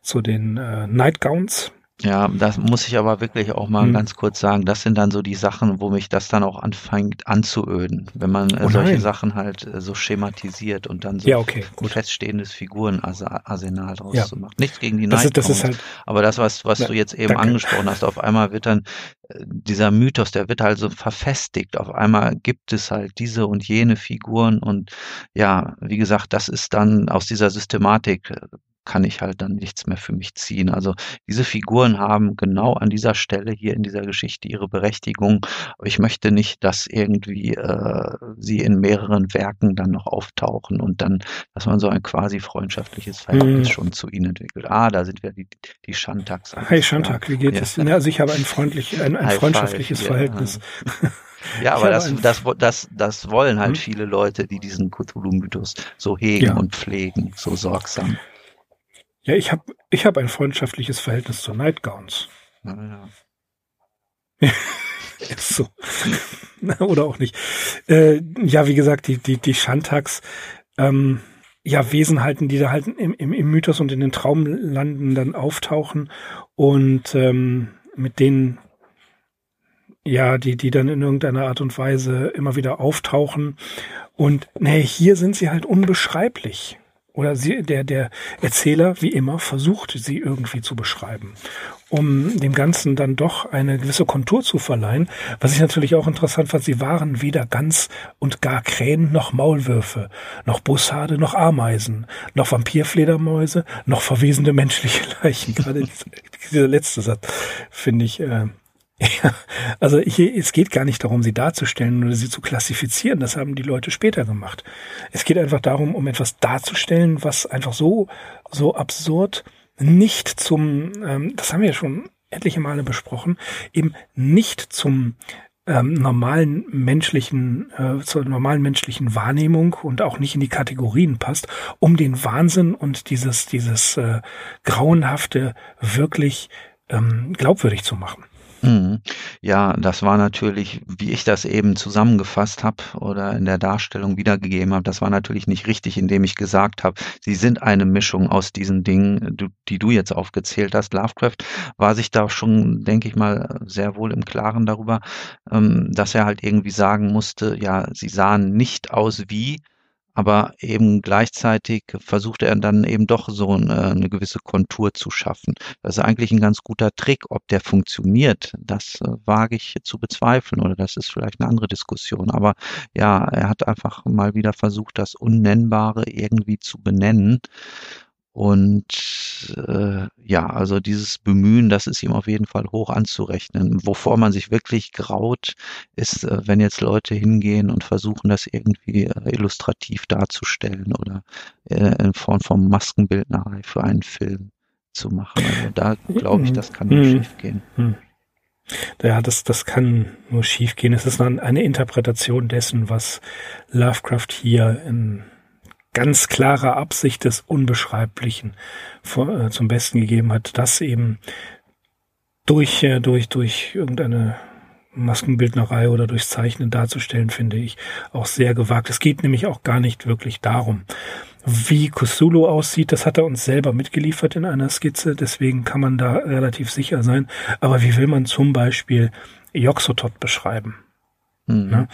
zu den äh, Nightgowns. Ja, das muss ich aber wirklich auch mal hm. ganz kurz sagen. Das sind dann so die Sachen, wo mich das dann auch anfängt anzuöden, wenn man äh, oh solche Sachen halt äh, so schematisiert und dann so ja, okay, ein feststehendes Figurenarsenal draus ja. zu machen. Nichts gegen die das ist, das ist halt, aber das, was, was ja, du jetzt eben danke. angesprochen hast, auf einmal wird dann äh, dieser Mythos, der wird halt so verfestigt. Auf einmal gibt es halt diese und jene Figuren und ja, wie gesagt, das ist dann aus dieser Systematik kann ich halt dann nichts mehr für mich ziehen. Also diese Figuren haben genau an dieser Stelle hier in dieser Geschichte ihre Berechtigung. Aber ich möchte nicht, dass irgendwie äh, sie in mehreren Werken dann noch auftauchen und dann, dass man so ein quasi freundschaftliches Verhältnis hm. schon zu ihnen entwickelt. Ah, da sind wir die, die Shantax. Hey Shantak, wie geht ja. es? Also ich habe ein freundlich, ein, ein freundschaftliches five, Verhältnis. Ja. Ja, aber das, das, das, das wollen halt hm? viele Leute, die diesen Cthulhu-Mythos so hegen ja. und pflegen, so sorgsam. Ja, ich habe ich hab ein freundschaftliches Verhältnis zu Nightgowns. Ja, ja. Ist so. Oder auch nicht. Äh, ja, wie gesagt, die, die, die Shantax, ähm, ja, Wesen halten, die da halt im, im, im Mythos und in den Traumlanden dann auftauchen und ähm, mit denen, ja, die, die dann in irgendeiner Art und Weise immer wieder auftauchen. Und nee, hier sind sie halt unbeschreiblich oder sie, der, der Erzähler, wie immer, versucht, sie irgendwie zu beschreiben, um dem Ganzen dann doch eine gewisse Kontur zu verleihen. Was ich natürlich auch interessant fand, sie waren weder ganz und gar Krähen noch Maulwürfe, noch Bussarde noch Ameisen, noch Vampirfledermäuse, noch verwesende menschliche Leichen. Gerade dieser letzte Satz finde ich äh, ja, also hier, es geht gar nicht darum, sie darzustellen oder sie zu klassifizieren. Das haben die Leute später gemacht. Es geht einfach darum, um etwas darzustellen, was einfach so, so absurd nicht zum, ähm, das haben wir ja schon etliche Male besprochen, eben nicht zum ähm, normalen menschlichen, äh, zur normalen menschlichen Wahrnehmung und auch nicht in die Kategorien passt, um den Wahnsinn und dieses, dieses äh, Grauenhafte wirklich ähm, glaubwürdig zu machen. Mhm. Ja, das war natürlich, wie ich das eben zusammengefasst habe oder in der Darstellung wiedergegeben habe, das war natürlich nicht richtig, indem ich gesagt habe, sie sind eine Mischung aus diesen Dingen, die du jetzt aufgezählt hast. Lovecraft war sich da schon, denke ich mal, sehr wohl im Klaren darüber, ähm, dass er halt irgendwie sagen musste, ja, sie sahen nicht aus wie, aber eben gleichzeitig versucht er dann eben doch so eine, eine, gewisse Kontur zu schaffen. Das ist eigentlich ein ganz guter Trick. Ob der funktioniert, das äh, wage ich zu bezweifeln oder das ist vielleicht eine andere Diskussion. Aber ja, er hat einfach mal wieder versucht, das Unnennbare irgendwie zu benennen und äh, ja, also dieses Bemühen, das ist ihm auf jeden Fall hoch anzurechnen. Wovor man sich wirklich graut, ist, äh, wenn jetzt Leute hingehen und versuchen, das irgendwie äh, illustrativ darzustellen oder äh, in Form von Maskenbildnerei für einen Film zu machen. Also da glaube ich, das kann nur mhm. schief gehen. Mhm. Ja, das, das kann nur schief gehen. Es ist eine Interpretation dessen, was Lovecraft hier in ganz klare Absicht des Unbeschreiblichen vor, äh, zum Besten gegeben hat, dass eben durch, äh, durch, durch irgendeine Maskenbildnerei oder durch Zeichnen darzustellen, finde ich auch sehr gewagt. Es geht nämlich auch gar nicht wirklich darum, wie Cthulhu aussieht. Das hat er uns selber mitgeliefert in einer Skizze, deswegen kann man da relativ sicher sein. Aber wie will man zum Beispiel Yoxotot beschreiben? Mhm. Ne?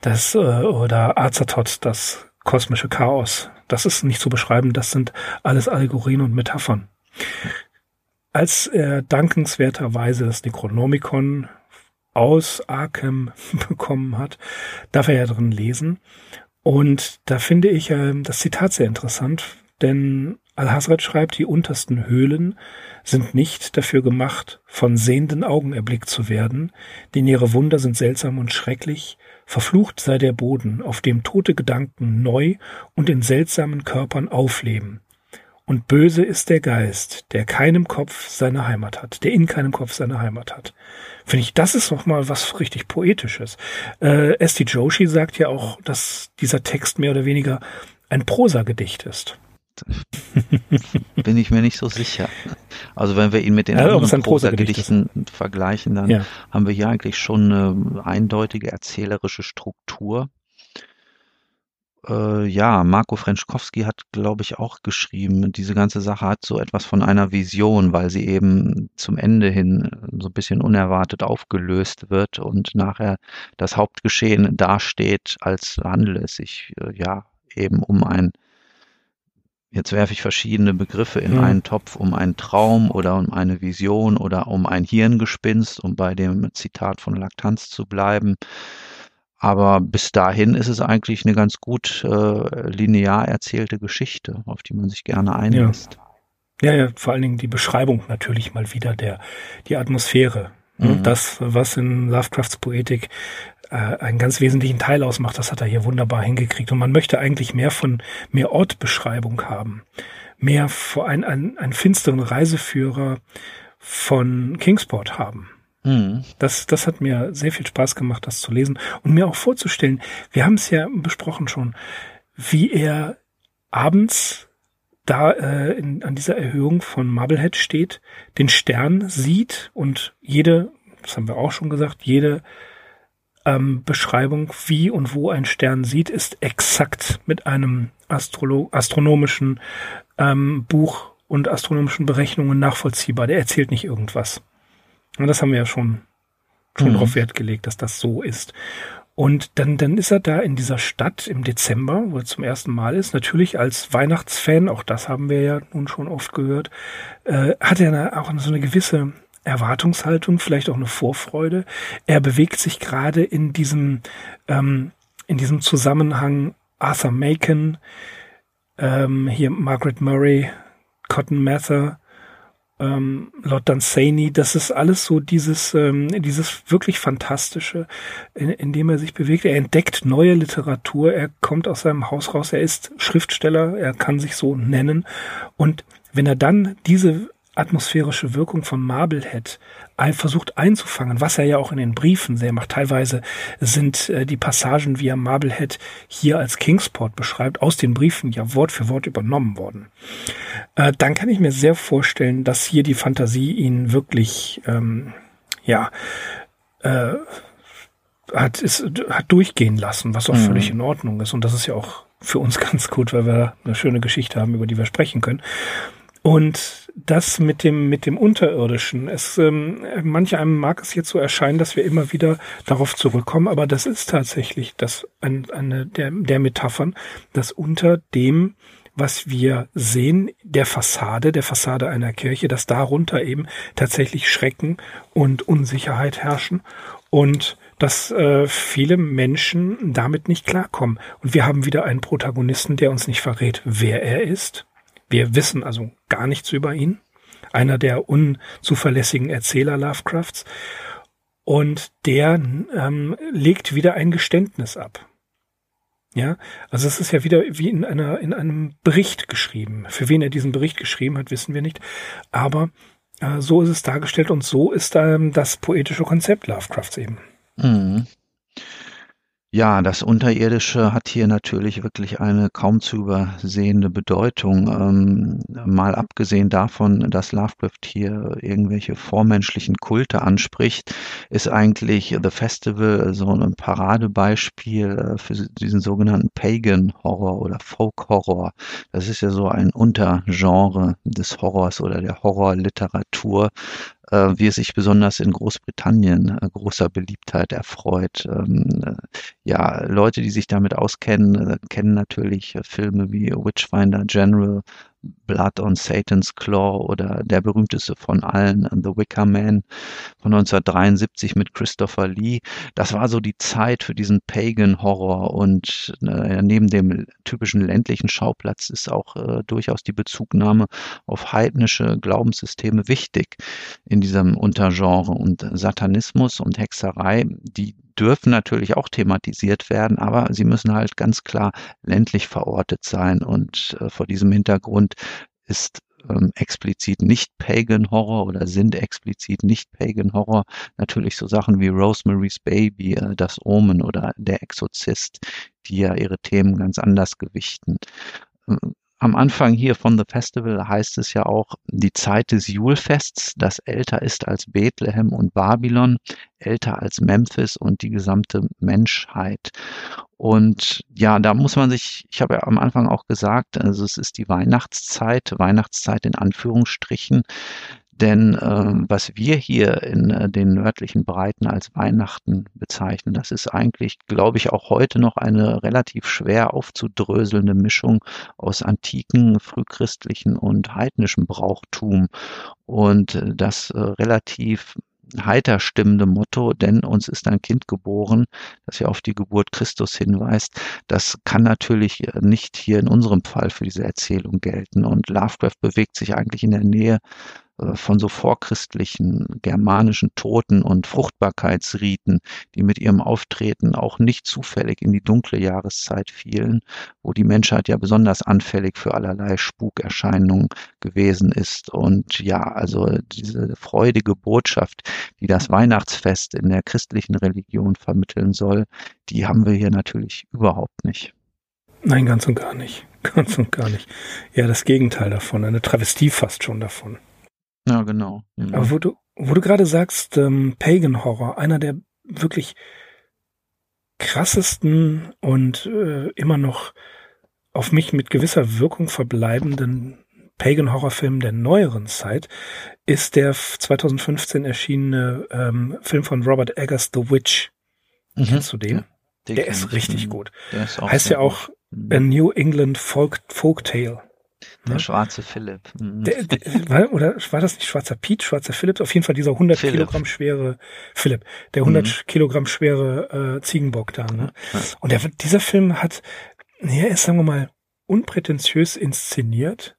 Das, äh, oder Azatot, das kosmische Chaos. Das ist nicht zu beschreiben, das sind alles Allegorien und Metaphern. Als er dankenswerterweise das Necronomicon aus Arkham bekommen hat, darf er ja drin lesen. Und da finde ich äh, das Zitat sehr interessant, denn Al-Hazrat schreibt, die untersten Höhlen sind nicht dafür gemacht, von sehenden Augen erblickt zu werden, denn ihre Wunder sind seltsam und schrecklich, Verflucht sei der Boden, auf dem tote Gedanken neu und in seltsamen Körpern aufleben. Und böse ist der Geist, der keinem Kopf seine Heimat hat, der in keinem Kopf seine Heimat hat. Finde ich, das ist noch mal was richtig Poetisches. Äh, Esti Joshi sagt ja auch, dass dieser Text mehr oder weniger ein Prosagedicht ist. Bin ich mir nicht so sicher. Also wenn wir ihn mit den ja, anderen Prosagedichten vergleichen, dann ja. haben wir hier eigentlich schon eine eindeutige erzählerische Struktur. Äh, ja, Marco Frenschkowski hat, glaube ich, auch geschrieben, diese ganze Sache hat so etwas von einer Vision, weil sie eben zum Ende hin so ein bisschen unerwartet aufgelöst wird und nachher das Hauptgeschehen dasteht, als handle es sich äh, ja eben um ein Jetzt werfe ich verschiedene Begriffe in mhm. einen Topf, um einen Traum oder um eine Vision oder um ein Hirngespinst, um bei dem Zitat von Laktanz zu bleiben. Aber bis dahin ist es eigentlich eine ganz gut äh, linear erzählte Geschichte, auf die man sich gerne einlässt. Ja. ja, ja, vor allen Dingen die Beschreibung natürlich mal wieder der, die Atmosphäre. Mhm. Das, was in Lovecrafts Poetik einen ganz wesentlichen Teil ausmacht, das hat er hier wunderbar hingekriegt. Und man möchte eigentlich mehr von, mehr Ortbeschreibung haben. Mehr vor ein, ein, einen finsteren Reiseführer von Kingsport haben. Mhm. Das, das hat mir sehr viel Spaß gemacht, das zu lesen und mir auch vorzustellen. Wir haben es ja besprochen schon, wie er abends da äh, in, an dieser Erhöhung von Marblehead steht, den Stern sieht und jede, das haben wir auch schon gesagt, jede ähm, Beschreibung, wie und wo ein Stern sieht, ist exakt mit einem Astrolo astronomischen ähm, Buch und astronomischen Berechnungen nachvollziehbar. Der erzählt nicht irgendwas. Und das haben wir ja schon, schon mhm. darauf Wert gelegt, dass das so ist. Und dann, dann ist er da in dieser Stadt im Dezember, wo er zum ersten Mal ist. Natürlich als Weihnachtsfan, auch das haben wir ja nun schon oft gehört, äh, hat er auch so eine gewisse Erwartungshaltung, vielleicht auch eine Vorfreude. Er bewegt sich gerade in diesem, ähm, in diesem Zusammenhang Arthur Macon, ähm, hier Margaret Murray, Cotton Mather, ähm, Lord Dunsany, das ist alles so dieses, ähm, dieses wirklich Fantastische, in, in dem er sich bewegt. Er entdeckt neue Literatur, er kommt aus seinem Haus raus, er ist Schriftsteller, er kann sich so nennen. Und wenn er dann diese atmosphärische Wirkung von Marblehead versucht einzufangen, was er ja auch in den Briefen sehr macht. Teilweise sind äh, die Passagen, wie er Marblehead hier als Kingsport beschreibt, aus den Briefen ja Wort für Wort übernommen worden. Äh, dann kann ich mir sehr vorstellen, dass hier die Fantasie ihn wirklich, ähm, ja, äh, hat, ist, hat durchgehen lassen, was auch mhm. völlig in Ordnung ist. Und das ist ja auch für uns ganz gut, weil wir eine schöne Geschichte haben, über die wir sprechen können. Und das mit dem, mit dem Unterirdischen. Es, ähm, manche einem mag es jetzt so erscheinen, dass wir immer wieder darauf zurückkommen, aber das ist tatsächlich das, ein, eine der, der Metaphern, dass unter dem, was wir sehen, der Fassade, der Fassade einer Kirche, dass darunter eben tatsächlich Schrecken und Unsicherheit herrschen und dass äh, viele Menschen damit nicht klarkommen. Und wir haben wieder einen Protagonisten, der uns nicht verrät, wer er ist, wir wissen also gar nichts über ihn. Einer der unzuverlässigen Erzähler Lovecrafts. Und der ähm, legt wieder ein Geständnis ab. Ja, also es ist ja wieder wie in einer, in einem Bericht geschrieben. Für wen er diesen Bericht geschrieben hat, wissen wir nicht. Aber äh, so ist es dargestellt und so ist ähm, das poetische Konzept Lovecrafts eben. Mhm. Ja, das Unterirdische hat hier natürlich wirklich eine kaum zu übersehende Bedeutung. Ähm, mal abgesehen davon, dass Lovecraft hier irgendwelche vormenschlichen Kulte anspricht, ist eigentlich The Festival so ein Paradebeispiel äh, für diesen sogenannten Pagan Horror oder Folk Horror. Das ist ja so ein Untergenre des Horrors oder der Horrorliteratur, wie es sich besonders in Großbritannien äh, großer Beliebtheit erfreut. Ähm, äh, ja, Leute, die sich damit auskennen, äh, kennen natürlich äh, Filme wie Witchfinder General, Blood on Satan's Claw oder der berühmteste von allen, The Wicker Man von 1973 mit Christopher Lee. Das war so die Zeit für diesen Pagan-Horror und äh, neben dem typischen ländlichen Schauplatz ist auch äh, durchaus die Bezugnahme auf heidnische Glaubenssysteme wichtig in diesem Untergenre und Satanismus und Hexerei, die dürfen natürlich auch thematisiert werden, aber sie müssen halt ganz klar ländlich verortet sein. Und äh, vor diesem Hintergrund ist ähm, explizit nicht Pagan Horror oder sind explizit nicht Pagan Horror. Natürlich so Sachen wie Rosemary's Baby, äh, Das Omen oder Der Exorzist, die ja ihre Themen ganz anders gewichten. Am Anfang hier von The Festival heißt es ja auch die Zeit des Julfests, das älter ist als Bethlehem und Babylon, älter als Memphis und die gesamte Menschheit. Und ja, da muss man sich, ich habe ja am Anfang auch gesagt, also es ist die Weihnachtszeit, Weihnachtszeit in Anführungsstrichen. Denn äh, was wir hier in äh, den nördlichen Breiten als Weihnachten bezeichnen, das ist eigentlich, glaube ich, auch heute noch eine relativ schwer aufzudröselnde Mischung aus antiken, frühchristlichen und heidnischen Brauchtum. Und äh, das äh, relativ heiter stimmende Motto, denn uns ist ein Kind geboren, das ja auf die Geburt Christus hinweist, das kann natürlich äh, nicht hier in unserem Fall für diese Erzählung gelten. Und Lovecraft bewegt sich eigentlich in der Nähe äh, von so vorchristlichen germanischen Toten und Fruchtbarkeitsriten, die mit ihrem Auftreten auch nicht zufällig in die dunkle Jahreszeit fielen, wo die Menschheit ja besonders anfällig für allerlei Spukerscheinungen gewesen ist. Und ja, also diese freudige Botschaft, die das Weihnachtsfest in der christlichen Religion vermitteln soll, die haben wir hier natürlich überhaupt nicht. Nein, ganz und gar nicht. Ganz und gar nicht. Ja, das Gegenteil davon, eine Travestie fast schon davon. Ja, genau. Mhm. Aber wo du, wo du gerade sagst, ähm, Pagan Horror, einer der wirklich krassesten und äh, immer noch auf mich mit gewisser Wirkung verbleibenden Pagan Horrorfilm der neueren Zeit ist der 2015 erschienene ähm, Film von Robert Eggers The Witch. Mhm. Kennst du den? Ja, der ist richtig gut. Der ist heißt ja auch gut. Mhm. A New England Folk, Folk Tale. Der schwarze Philipp. Mhm. Der, der, oder war das nicht schwarzer Pete, schwarzer Philipp? Auf jeden Fall dieser 100 Philipp. Kilogramm schwere Philipp, der 100 mhm. Kilogramm schwere äh, Ziegenbock da. Ne? Ja. Und der, dieser Film hat, er ist, sagen wir mal, unprätentiös inszeniert,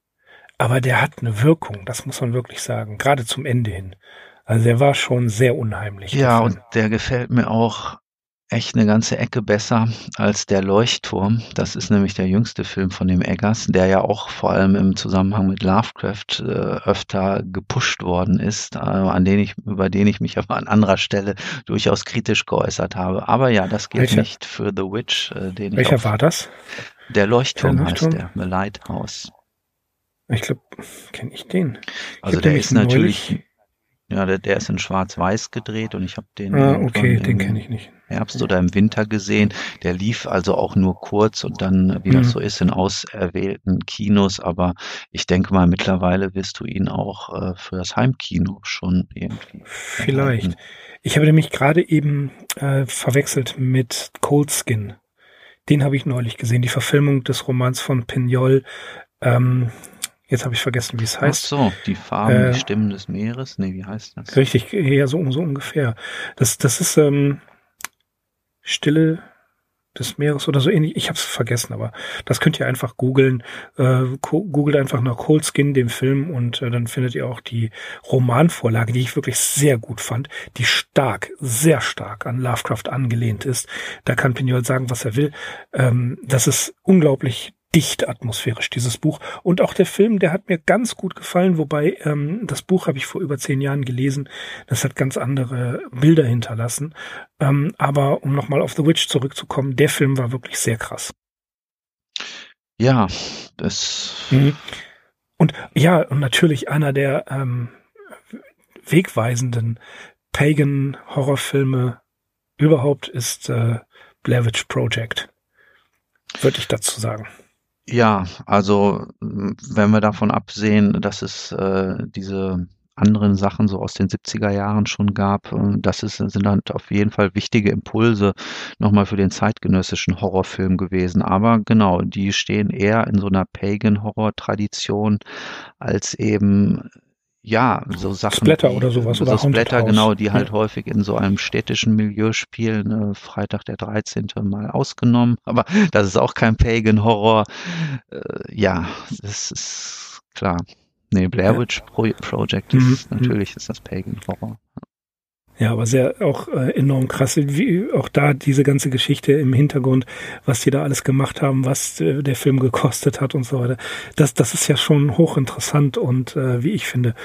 aber der hat eine Wirkung, das muss man wirklich sagen, gerade zum Ende hin. Also der war schon sehr unheimlich. Ja, und der gefällt mir auch echt eine ganze Ecke besser als der Leuchtturm. Das ist nämlich der jüngste Film von dem Eggers, der ja auch vor allem im Zusammenhang mit Lovecraft äh, öfter gepusht worden ist, äh, an den ich, über den ich mich aber an anderer Stelle durchaus kritisch geäußert habe. Aber ja, das gilt Welcher? nicht für The Witch. Äh, den Welcher war das? Der Leuchtturm, der Leuchtturm heißt der, The Lighthouse. Ich glaube, kenne ich den. Also der ist natürlich ja, der, der ist in Schwarz-Weiß gedreht und ich habe den ah, okay, den kenne ich nicht. Herbst oder im Winter gesehen. Der lief also auch nur kurz und dann, wie mhm. das so ist, in auserwählten Kinos. Aber ich denke mal, mittlerweile wirst du ihn auch äh, für das Heimkino schon irgendwie. Vielleicht. Erhalten. Ich habe nämlich gerade eben äh, verwechselt mit Cold Skin. Den habe ich neulich gesehen, die Verfilmung des Romans von Pignol. Ähm, Jetzt habe ich vergessen, wie es heißt. Ach so, die Farben, äh, die Stimmen des Meeres. Nee, wie heißt das? Richtig, ja, so, so ungefähr. Das, das ist ähm, Stille des Meeres oder so ähnlich. Ich habe es vergessen, aber das könnt ihr einfach googeln. Äh, googelt einfach nach Cold Skin, dem Film, und äh, dann findet ihr auch die Romanvorlage, die ich wirklich sehr gut fand, die stark, sehr stark an Lovecraft angelehnt ist. Da kann Pignol sagen, was er will. Ähm, das ist unglaublich dicht atmosphärisch, dieses Buch. Und auch der Film, der hat mir ganz gut gefallen, wobei ähm, das Buch habe ich vor über zehn Jahren gelesen. Das hat ganz andere Bilder hinterlassen. Ähm, aber um nochmal auf The Witch zurückzukommen, der Film war wirklich sehr krass. Ja, das. Mhm. Und ja, und natürlich einer der ähm, wegweisenden Pagan-Horrorfilme überhaupt ist äh, Blair Witch Project. Würde ich dazu sagen. Ja, also wenn wir davon absehen, dass es äh, diese anderen Sachen so aus den 70er Jahren schon gab, äh, das ist, sind dann auf jeden Fall wichtige Impulse nochmal für den zeitgenössischen Horrorfilm gewesen. Aber genau, die stehen eher in so einer Pagan-Horror-Tradition als eben ja, so Sachen. Splatter oder sowas. So oder Splatter, genau, die halt ja. häufig in so einem städtischen Milieu spielen. Äh, Freitag der 13. mal ausgenommen. Aber das ist auch kein Pagan-Horror. Äh, ja, das ist klar. Nee, Blair Witch Pro Project ist, mhm. natürlich ist das Pagan-Horror. Ja, aber sehr auch äh, enorm krass, wie auch da diese ganze Geschichte im Hintergrund, was die da alles gemacht haben, was äh, der Film gekostet hat und so weiter. Das, das ist ja schon hochinteressant und äh, wie ich finde,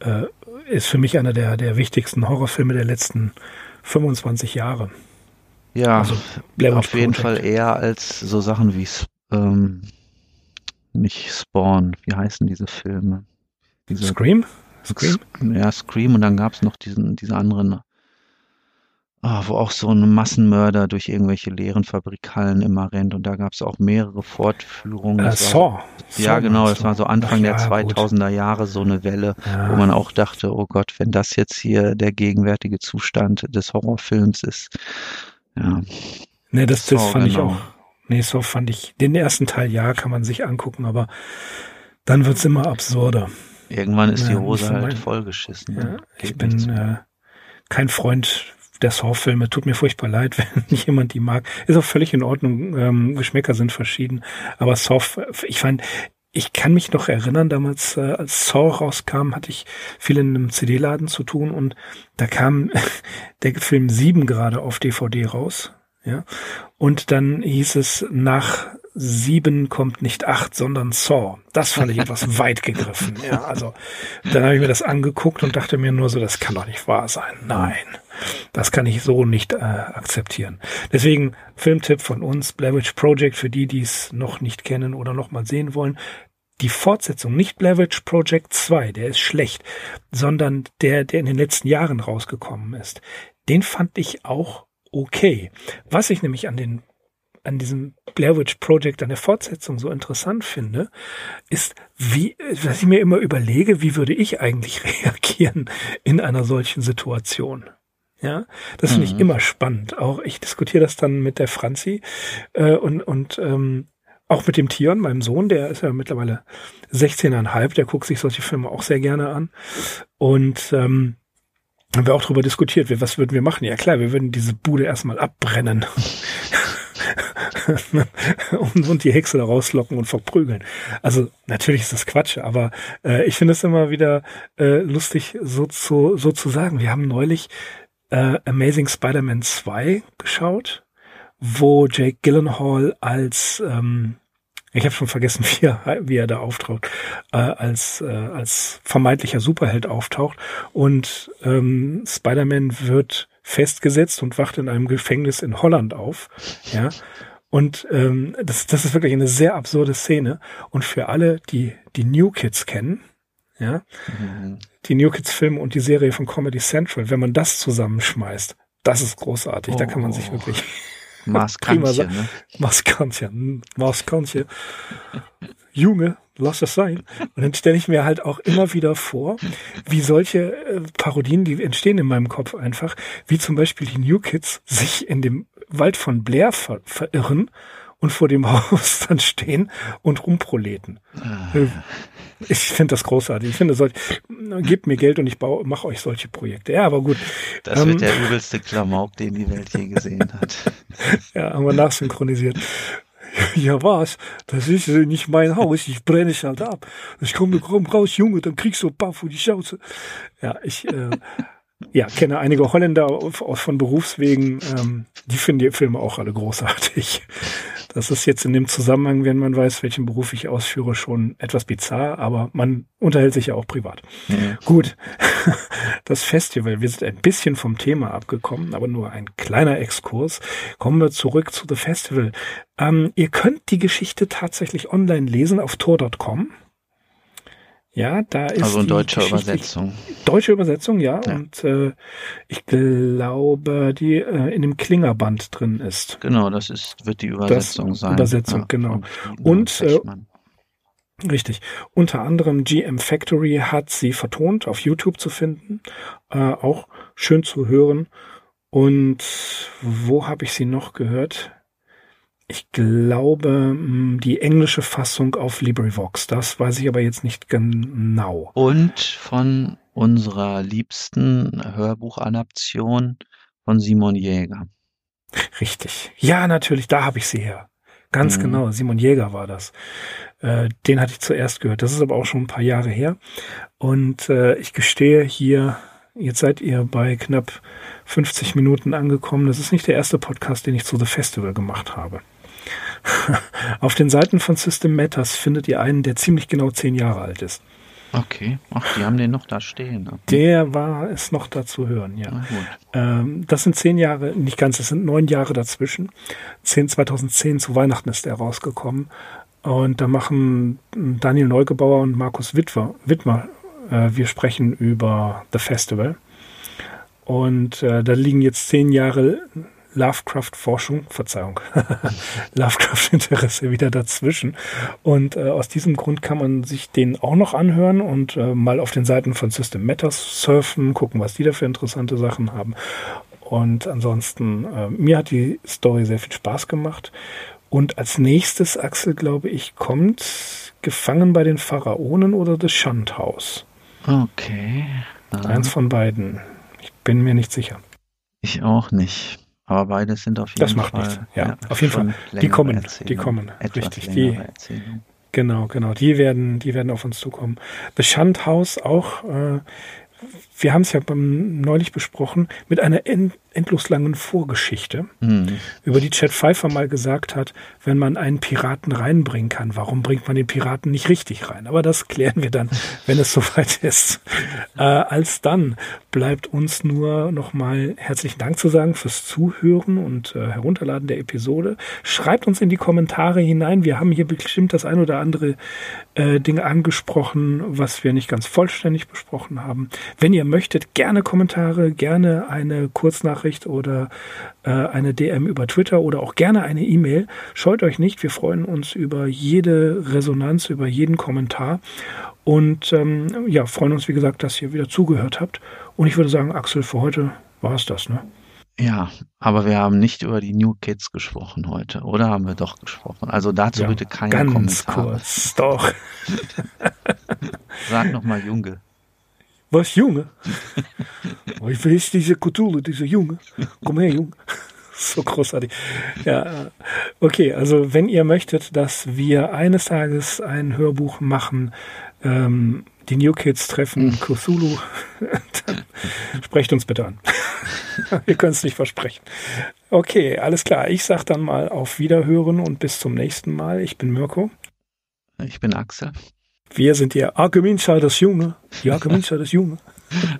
äh, ist für mich einer der, der wichtigsten Horrorfilme der letzten 25 Jahre. Ja, also, auf jeden Fall eher als so Sachen wie ähm, nicht Spawn, wie heißen diese Filme? Diese, Scream? Scream? Ja, Scream und dann gab es noch diesen, diese anderen, oh, wo auch so ein Massenmörder durch irgendwelche leeren Fabrikhallen immer rennt und da gab es auch mehrere Fortführungen. Äh, Saw. Ja, genau, das war so Anfang Ach, ja, der 2000er gut. Jahre so eine Welle, ja. wo man auch dachte, oh Gott, wenn das jetzt hier der gegenwärtige Zustand des Horrorfilms ist. Ja. Ne, das, das fand genau. ich auch. Nee, so fand ich. Den ersten Teil ja, kann man sich angucken, aber dann wird's immer absurder. Irgendwann ist die Hose halt mein, vollgeschissen. Ja, ich bin äh, kein Freund der Saw-Filme. Tut mir furchtbar leid, wenn nicht jemand die mag. Ist auch völlig in Ordnung. Ähm, Geschmäcker sind verschieden. Aber Saw, ich fand, ich kann mich noch erinnern, damals, äh, als Saw rauskam, hatte ich viel in einem CD-Laden zu tun und da kam der Film 7 gerade auf DVD raus. Ja. Und dann hieß es nach sieben kommt nicht acht, sondern Saw. Das fand ich etwas weit gegriffen. Ja, also dann habe ich mir das angeguckt und dachte mir nur so, das kann doch nicht wahr sein. Nein, das kann ich so nicht äh, akzeptieren. Deswegen Filmtipp von uns, Blair Witch Project für die, die es noch nicht kennen oder noch mal sehen wollen. Die Fortsetzung, nicht Blair Witch Project 2, der ist schlecht, sondern der, der in den letzten Jahren rausgekommen ist. Den fand ich auch okay. Was ich nämlich an den an diesem Blair Witch Project, an der Fortsetzung so interessant finde, ist, wie, was ich mir immer überlege, wie würde ich eigentlich reagieren in einer solchen Situation? Ja, das finde ich mhm. immer spannend. Auch ich diskutiere das dann mit der Franzi äh, und, und ähm, auch mit dem Tion, meinem Sohn, der ist ja mittlerweile 16,5, der guckt sich solche Filme auch sehr gerne an. Und ähm, haben wir auch darüber diskutiert, was würden wir machen? Ja klar, wir würden diese Bude erstmal abbrennen. und, und die Hexe da rauslocken und verprügeln. Also natürlich ist das Quatsch, aber äh, ich finde es immer wieder äh, lustig, so zu, so zu sagen. Wir haben neulich äh, Amazing Spider-Man 2 geschaut, wo Jake Gyllenhaal als ähm, ich habe schon vergessen, wie er, wie er da auftaucht, äh, als, äh, als vermeintlicher Superheld auftaucht. Und ähm, Spider-Man wird festgesetzt und wacht in einem Gefängnis in Holland auf. Ja. Und ähm, das, das ist wirklich eine sehr absurde Szene. Und für alle, die die New Kids kennen, ja, mhm. die New Kids Filme und die Serie von Comedy Central, wenn man das zusammenschmeißt, das ist großartig. Oh. Da kann man sich oh. wirklich Maskantje, ne? Maskantje, Maskantje. Junge, lass das sein. Und dann stelle ich mir halt auch immer wieder vor, wie solche äh, Parodien, die entstehen in meinem Kopf einfach, wie zum Beispiel die New Kids sich in dem Wald von Blair ver verirren und vor dem Haus dann stehen und rumproleten. Ah. Äh, ich finde das großartig. Ich finde, solch, gebt mir Geld und ich mache euch solche Projekte. Ja, aber gut. Das ähm, wird der übelste Klamauk, den die Welt je gesehen hat. ja, haben wir nachsynchronisiert. Ja, was? Das ist nicht mein Haus. Ich brenne es halt ab. Ich komme komm raus, Junge, dann kriegst du ein paar vor die Schnauze. Ja, ich äh, ja, kenne einige Holländer von Berufswegen. Ähm, die finden die Filme auch alle großartig. Das ist jetzt in dem Zusammenhang, wenn man weiß, welchen Beruf ich ausführe, schon etwas bizarr, aber man unterhält sich ja auch privat. Mhm. Gut, das Festival, wir sind ein bisschen vom Thema abgekommen, aber nur ein kleiner Exkurs. Kommen wir zurück zu The Festival. Ähm, ihr könnt die Geschichte tatsächlich online lesen auf tor.com. Ja, da ist also in deutscher Übersetzung. Deutsche Übersetzung, ja. ja. Und äh, ich glaube, die äh, in dem Klingerband drin ist. Genau, das ist wird die Übersetzung das, sein. Übersetzung, ja, genau. Und äh, richtig. Unter anderem GM Factory hat sie vertont, auf YouTube zu finden. Äh, auch schön zu hören. Und wo habe ich sie noch gehört? Ich glaube, hm, die englische Fassung auf LibriVox. Das weiß ich aber jetzt nicht genau. Und von unserer liebsten Hörbuchadaption von Simon Jäger. Richtig. Ja, natürlich, da habe ich sie her. Ganz mhm. genau, Simon Jäger war das. Äh, den hatte ich zuerst gehört. Das ist aber auch schon ein paar Jahre her. Und äh, ich gestehe hier Jetzt seid ihr bei knapp 50 Minuten angekommen. Das ist nicht der erste Podcast, den ich zu The Festival gemacht habe. Auf den Seiten von System Matters findet ihr einen, der ziemlich genau zehn Jahre alt ist. Okay, ach, die haben den noch da stehen. Okay. Der war es noch da zu hören, ja. Ähm, das sind zehn Jahre, nicht ganz, es sind neun Jahre dazwischen. 10, 2010 zu Weihnachten ist er rausgekommen. Und da machen Daniel Neugebauer und Markus Wittwer, Wittmer, äh, wir sprechen über The Festival. Und äh, da liegen jetzt zehn Jahre Lovecraft-Forschung, Verzeihung, Lovecraft-Interesse wieder dazwischen. Und äh, aus diesem Grund kann man sich den auch noch anhören und äh, mal auf den Seiten von System Matters surfen, gucken, was die da für interessante Sachen haben. Und ansonsten, äh, mir hat die Story sehr viel Spaß gemacht. Und als nächstes, Axel, glaube ich, kommt Gefangen bei den Pharaonen oder Shunt House. Okay. Eins von beiden. Ich bin mir nicht sicher. Ich auch nicht. Aber beide sind auf jeden das macht Fall. nichts. Ja, auf jeden Fall. Die kommen, die kommen. Richtig. Die, genau, genau. Die werden, die werden auf uns zukommen. The Shunt House auch. Äh, wir haben es ja beim, neulich besprochen mit einer end, endlos langen Vorgeschichte, mhm. über die Chad Pfeiffer mal gesagt hat, wenn man einen Piraten reinbringen kann, warum bringt man den Piraten nicht richtig rein? Aber das klären wir dann, wenn es soweit ist. Äh, als dann bleibt uns nur nochmal herzlichen Dank zu sagen fürs Zuhören und äh, Herunterladen der Episode. Schreibt uns in die Kommentare hinein. Wir haben hier bestimmt das ein oder andere äh, Ding angesprochen, was wir nicht ganz vollständig besprochen haben. Wenn ihr möchtet, gerne Kommentare, gerne eine Kurznachricht oder äh, eine DM über Twitter oder auch gerne eine E-Mail. Scheut euch nicht, wir freuen uns über jede Resonanz, über jeden Kommentar und ähm, ja, freuen uns, wie gesagt, dass ihr wieder zugehört habt. Und ich würde sagen, Axel, für heute war es das, ne? Ja, aber wir haben nicht über die New Kids gesprochen heute, oder haben wir doch gesprochen? Also dazu ja, bitte keine ganz Kommentare. kurz, doch. Sag nochmal Junge. Was, Junge? ich will diese Cthulhu, diese Junge. Komm her, Junge. so großartig. Ja, okay, also wenn ihr möchtet, dass wir eines Tages ein Hörbuch machen, ähm, die New Kids treffen hm. Cthulhu, dann sprecht uns bitte an. wir können es nicht versprechen. Okay, alles klar. Ich sag dann mal auf Wiederhören und bis zum nächsten Mal. Ich bin Mirko. Ich bin Axel. Wir sind die Arkham Insiders Junge. Die Arkham Insiders Junge.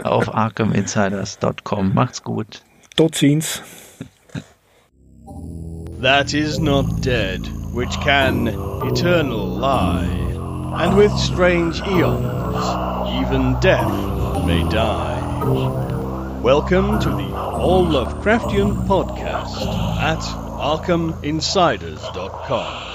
Auf arkhaminsiders.com. Macht's gut. Dort siehen's. That is not dead, which can eternal lie, and with strange eons, even death may die. Welcome to the All Lovecraftian podcast at ArkhamInsiders.com.